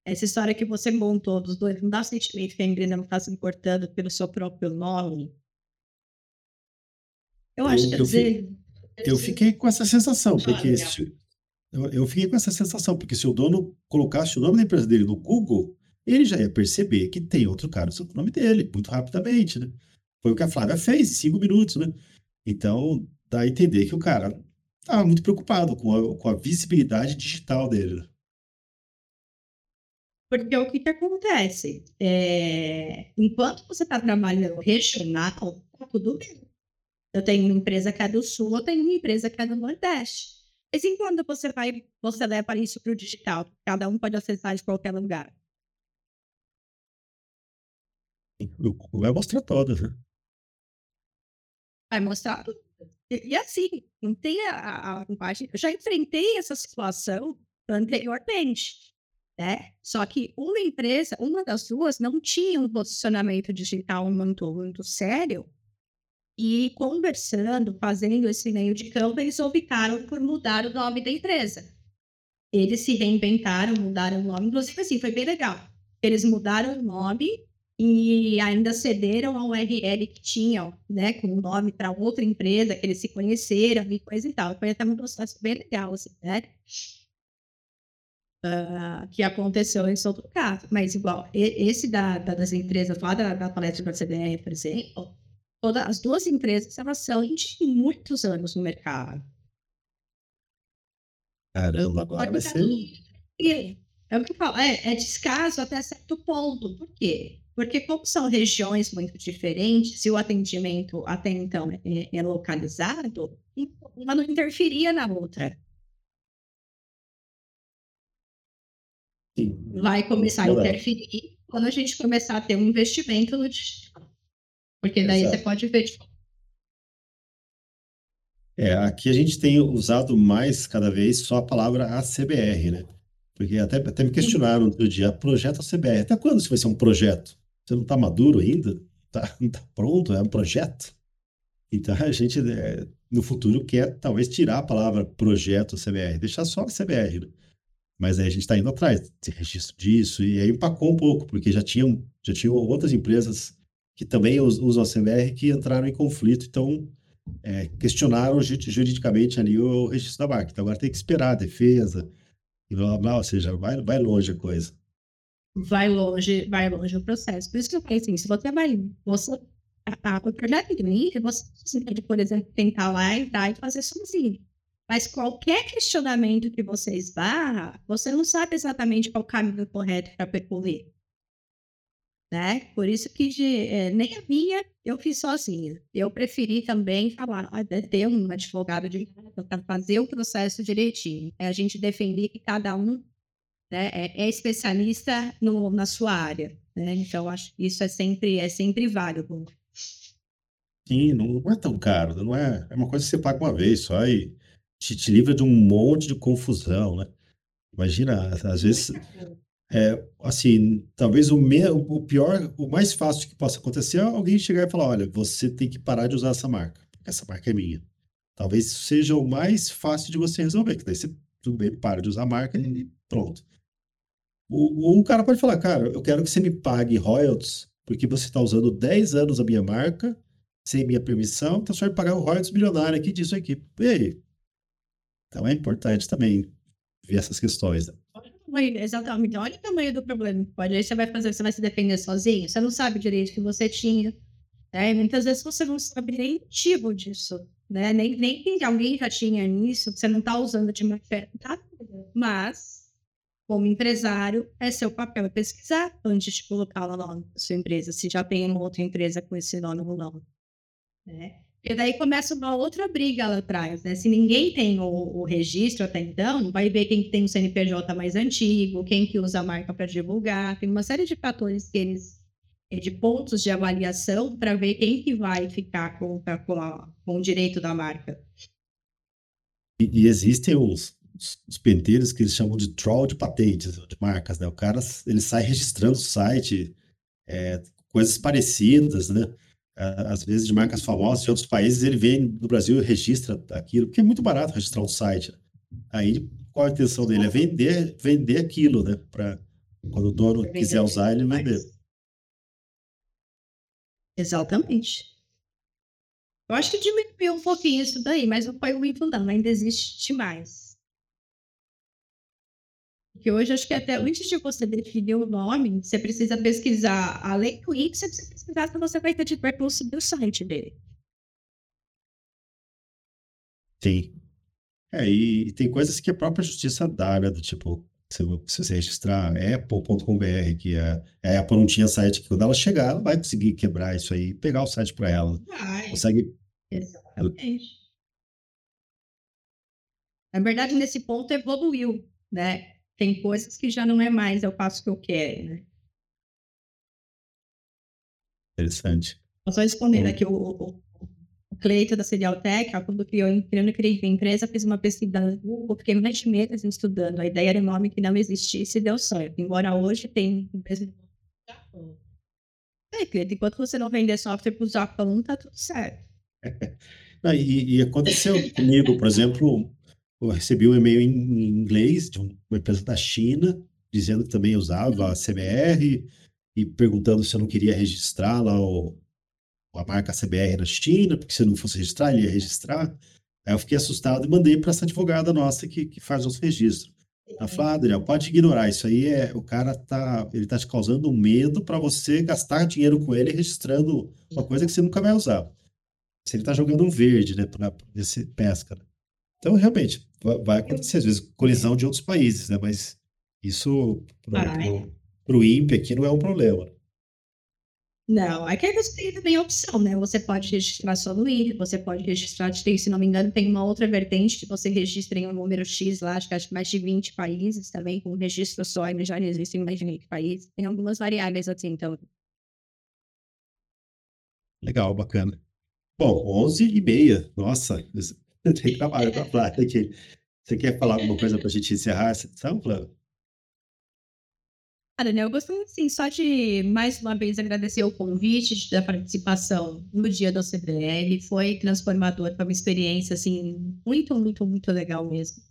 Essa história que você montou dos dois, não dá sentimento que a empresa não está se importando pelo seu próprio nome? Eu acho que eu, dizer, eu fiquei com essa sensação, porque se, eu, eu fiquei com essa sensação, porque se o dono colocasse o nome da empresa dele no Google, ele já ia perceber que tem outro cara no nome dele, muito rapidamente, né? Foi o que a Flávia fez cinco minutos, né? Então, dá a entender que o cara estava muito preocupado com a, com a visibilidade digital dele. Né? Porque o que, que acontece? É... Enquanto você está trabalhando regional, tá tudo bem. Eu tenho uma empresa que é do Sul, eu tenho uma empresa que é do Nordeste. Mas enquanto você vai, você leva isso para o digital, cada um pode acessar de qualquer lugar. Vai mostrar todas, né? Vai mostrar tudo. E, e, assim, não tem a, a. Eu já enfrentei essa situação anteriormente. Né? Só que uma empresa, uma das duas, não tinha um posicionamento digital muito, muito sério e conversando, fazendo esse meio de campo, eles optaram por mudar o nome da empresa. Eles se reinventaram, mudaram o nome, inclusive assim, foi bem legal. Eles mudaram o nome e ainda cederam a URL que tinham, né, com o nome para outra empresa, que eles se conheceram e coisa e tal. Foi até um processo bem legal, assim, né? Uh, que aconteceu em outro caso. Mas, igual, esse da, da, das empresas lá da, da palestra da CBR, por exemplo, todas as duas empresas elas são de muitos anos no mercado. Caramba, agora vai ser. É o que eu falo, é, é descaso até certo ponto. Por quê? Porque como são regiões muito diferentes, e o atendimento até então é, é localizado, uma não interferia na outra. Sim. Vai começar a interferir quando a gente começar a ter um investimento no digital. Porque daí Exato. você pode ver. Tipo... É, aqui a gente tem usado mais cada vez só a palavra ACBR, né? Porque até, até me questionaram outro dia, projeto ACBR. Até quando isso vai ser um projeto? Você não está maduro ainda? tá, tá pronto, é um projeto. Então a gente, é, no futuro, quer talvez tirar a palavra projeto CBR, deixar só CBR. Né? Mas aí a gente está indo atrás, de registro disso, e aí empacou um pouco, porque já tinham, já tinham outras empresas que também usam a CBR que entraram em conflito, então é, questionaram juridicamente ali o registro da marca. Então agora tem que esperar a defesa, e blá, blá, ou seja, vai, vai longe a coisa. Vai longe, vai longe o processo. Por isso que eu falei assim, se você vai, você, a, a, projeto de mim, você pode, por exemplo, tentar lá entrar e fazer sozinho. Mas qualquer questionamento que você esbarra, você não sabe exatamente qual o caminho correto para percorrer. Né? Por isso que de, é, nem a minha eu fiz sozinha. Eu preferi também falar, ah, ter um advogado de para fazer o processo direitinho. É a gente defender que cada um né, é, é, especialista no, na sua área. Né? Então, acho que isso é sempre, é sempre válido. Sim, não é tão caro, não é, é uma coisa que você paga uma vez só e te, te livra de um monte de confusão, né? Imagina, às vezes, é, assim, talvez o, me, o pior, o mais fácil que possa acontecer é alguém chegar e falar, olha, você tem que parar de usar essa marca, porque essa marca é minha. Talvez seja o mais fácil de você resolver, que daí você, tudo bem, para de usar a marca e pronto. O, um cara pode falar, cara, eu quero que você me pague royalties, porque você está usando 10 anos a minha marca, sem minha permissão, então você vai pagar um royalties milionário aqui disso aqui. E aí, então é importante também ver essas questões. Né? Exatamente. Olha o tamanho do problema. Pode aí você vai fazer, você vai se defender sozinho. Você não sabe direito que você tinha. Né? Muitas vezes você não sabe nem o motivo disso. Né? Nem, nem que alguém já tinha nisso, você não está usando de uma fé. Tá? Mas, como empresário, é seu papel pesquisar antes de colocar o nome da sua empresa, se já tem uma outra empresa com esse nome ou não. Né? E daí começa uma outra briga lá atrás, né? Se ninguém tem o, o registro até então, vai ver quem tem o CNPJ mais antigo, quem que usa a marca para divulgar, tem uma série de fatores que eles eh, de pontos de avaliação para ver quem que vai ficar com, com, a, com o direito da marca. E, e existem os, os, penteiros que eles chamam de troll de patentes, de marcas, né? O cara, ele sai registrando o site, é, coisas parecidas, né? às vezes de marcas famosas de outros países, ele vem no Brasil e registra aquilo, porque é muito barato registrar um site. Aí, qual a intenção dele? É vender, vender aquilo, né? Para quando o dono quiser usar, ele vender. Exatamente. Eu acho que diminuiu um pouquinho isso daí, mas não foi muito não, ainda existe demais. Porque hoje acho que até antes de você definir o nome, você precisa pesquisar, além do I, você precisa pesquisar se você vai ter vai conseguir o site dele. Sim. É, e, tem coisas que a própria justiça dá, né? Do tipo, se, se você registrar apple.com.br, que a, a Apple não tinha site, que quando ela chegar, ela vai conseguir quebrar isso aí, pegar o site para ela. Vai. Consegue. Exatamente. Na verdade, nesse ponto evoluiu, né? Tem coisas que já não é mais, eu faço o que eu quero, né? Interessante. Só respondendo aqui, o, o, Cleito da Serial Tech, quando criou, quando criei a empresa, fiz uma pesquisa no Google, fiquei mais meses estudando. A ideia era um nome que não existisse e deu certo. Embora hoje tem empresa de é, Cleito, enquanto você não vender software para o Japão, tá tudo certo. e, e aconteceu comigo, por exemplo, eu recebi um e-mail em inglês de uma empresa da China, dizendo que também usava a CBR e perguntando se eu não queria registrar lá o, a marca CBR na China, porque se eu não fosse registrar, ele ia registrar. Aí eu fiquei assustado e mandei para essa advogada nossa que, que faz os registros. Ela falou, ah, Adriel, pode ignorar, isso aí é, o cara tá, ele tá te causando um medo para você gastar dinheiro com ele registrando uma coisa que você nunca vai usar. Se ele tá jogando um verde, né, para pesca. Né? Então, realmente, vai acontecer, às vezes, colisão de outros países, né? Mas isso, para o INPE aqui, não é um problema. Não, aqui você tem também a opção, né? Você pode registrar só no INPE, você pode registrar, se não me engano, tem uma outra vertente que você registra em um número X lá, acho que acho mais de 20 países também, com registro só, e já existem mais de 20 países. Tem algumas variáveis assim, então. Legal, bacana. Bom, 11 e meia, nossa, Tem trabalho para falar aqui. Você quer falar alguma coisa para a gente encerrar essa sessão, Flávio? Ah, Daniel, eu gostaria, assim, só de mais uma vez agradecer o convite da participação no dia do CBL. Foi transformador, foi uma experiência, assim, muito, muito, muito legal mesmo.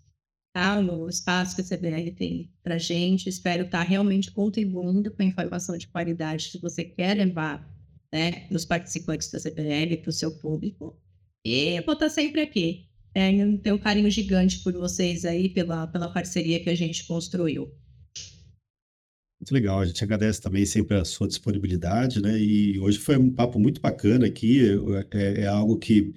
Tá? O espaço que a CBL tem para gente. Espero estar tá realmente contribuindo com a informação de qualidade que você quer levar né, nos participantes da CBL, para o seu público. E vou estar sempre aqui. É, tenho um carinho gigante por vocês aí, pela, pela parceria que a gente construiu. Muito legal, a gente agradece também sempre a sua disponibilidade, né? E hoje foi um papo muito bacana aqui, é, é algo que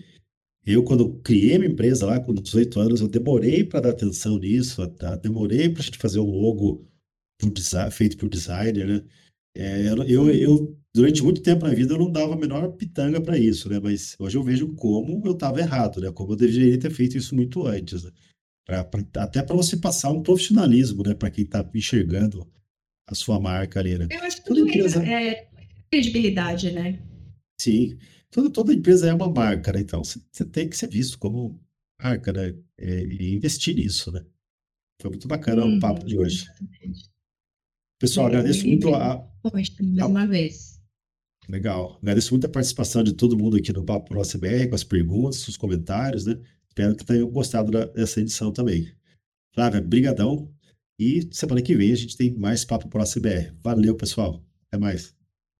eu, quando criei minha empresa lá, com 18 anos, eu demorei para dar atenção nisso, tá? demorei para a gente fazer um logo por design, feito por designer, né? É, eu, eu, durante muito tempo na vida, eu não dava a menor pitanga para isso, né? Mas hoje eu vejo como eu estava errado, né? Como eu deveria ter feito isso muito antes, né? Pra, pra, até para você passar um profissionalismo, né? Para quem está enxergando a sua marca ali, né? Eu acho que tudo empresa... é, é credibilidade, né? Sim, toda, toda empresa é uma marca, né? Então você, tem que ser visto como marca, né? É, e investir nisso, né? Foi muito bacana o papo de hoje. Pessoal, agradeço muito a. Poxa, mais uma vez. Legal. Agradeço muito a participação de todo mundo aqui no Papo Pro CBR, com as perguntas, os comentários, né? Espero que tenham gostado dessa edição também. Flávia, brigadão. E semana que vem a gente tem mais Papo Pro CBR. Valeu, pessoal. Até mais.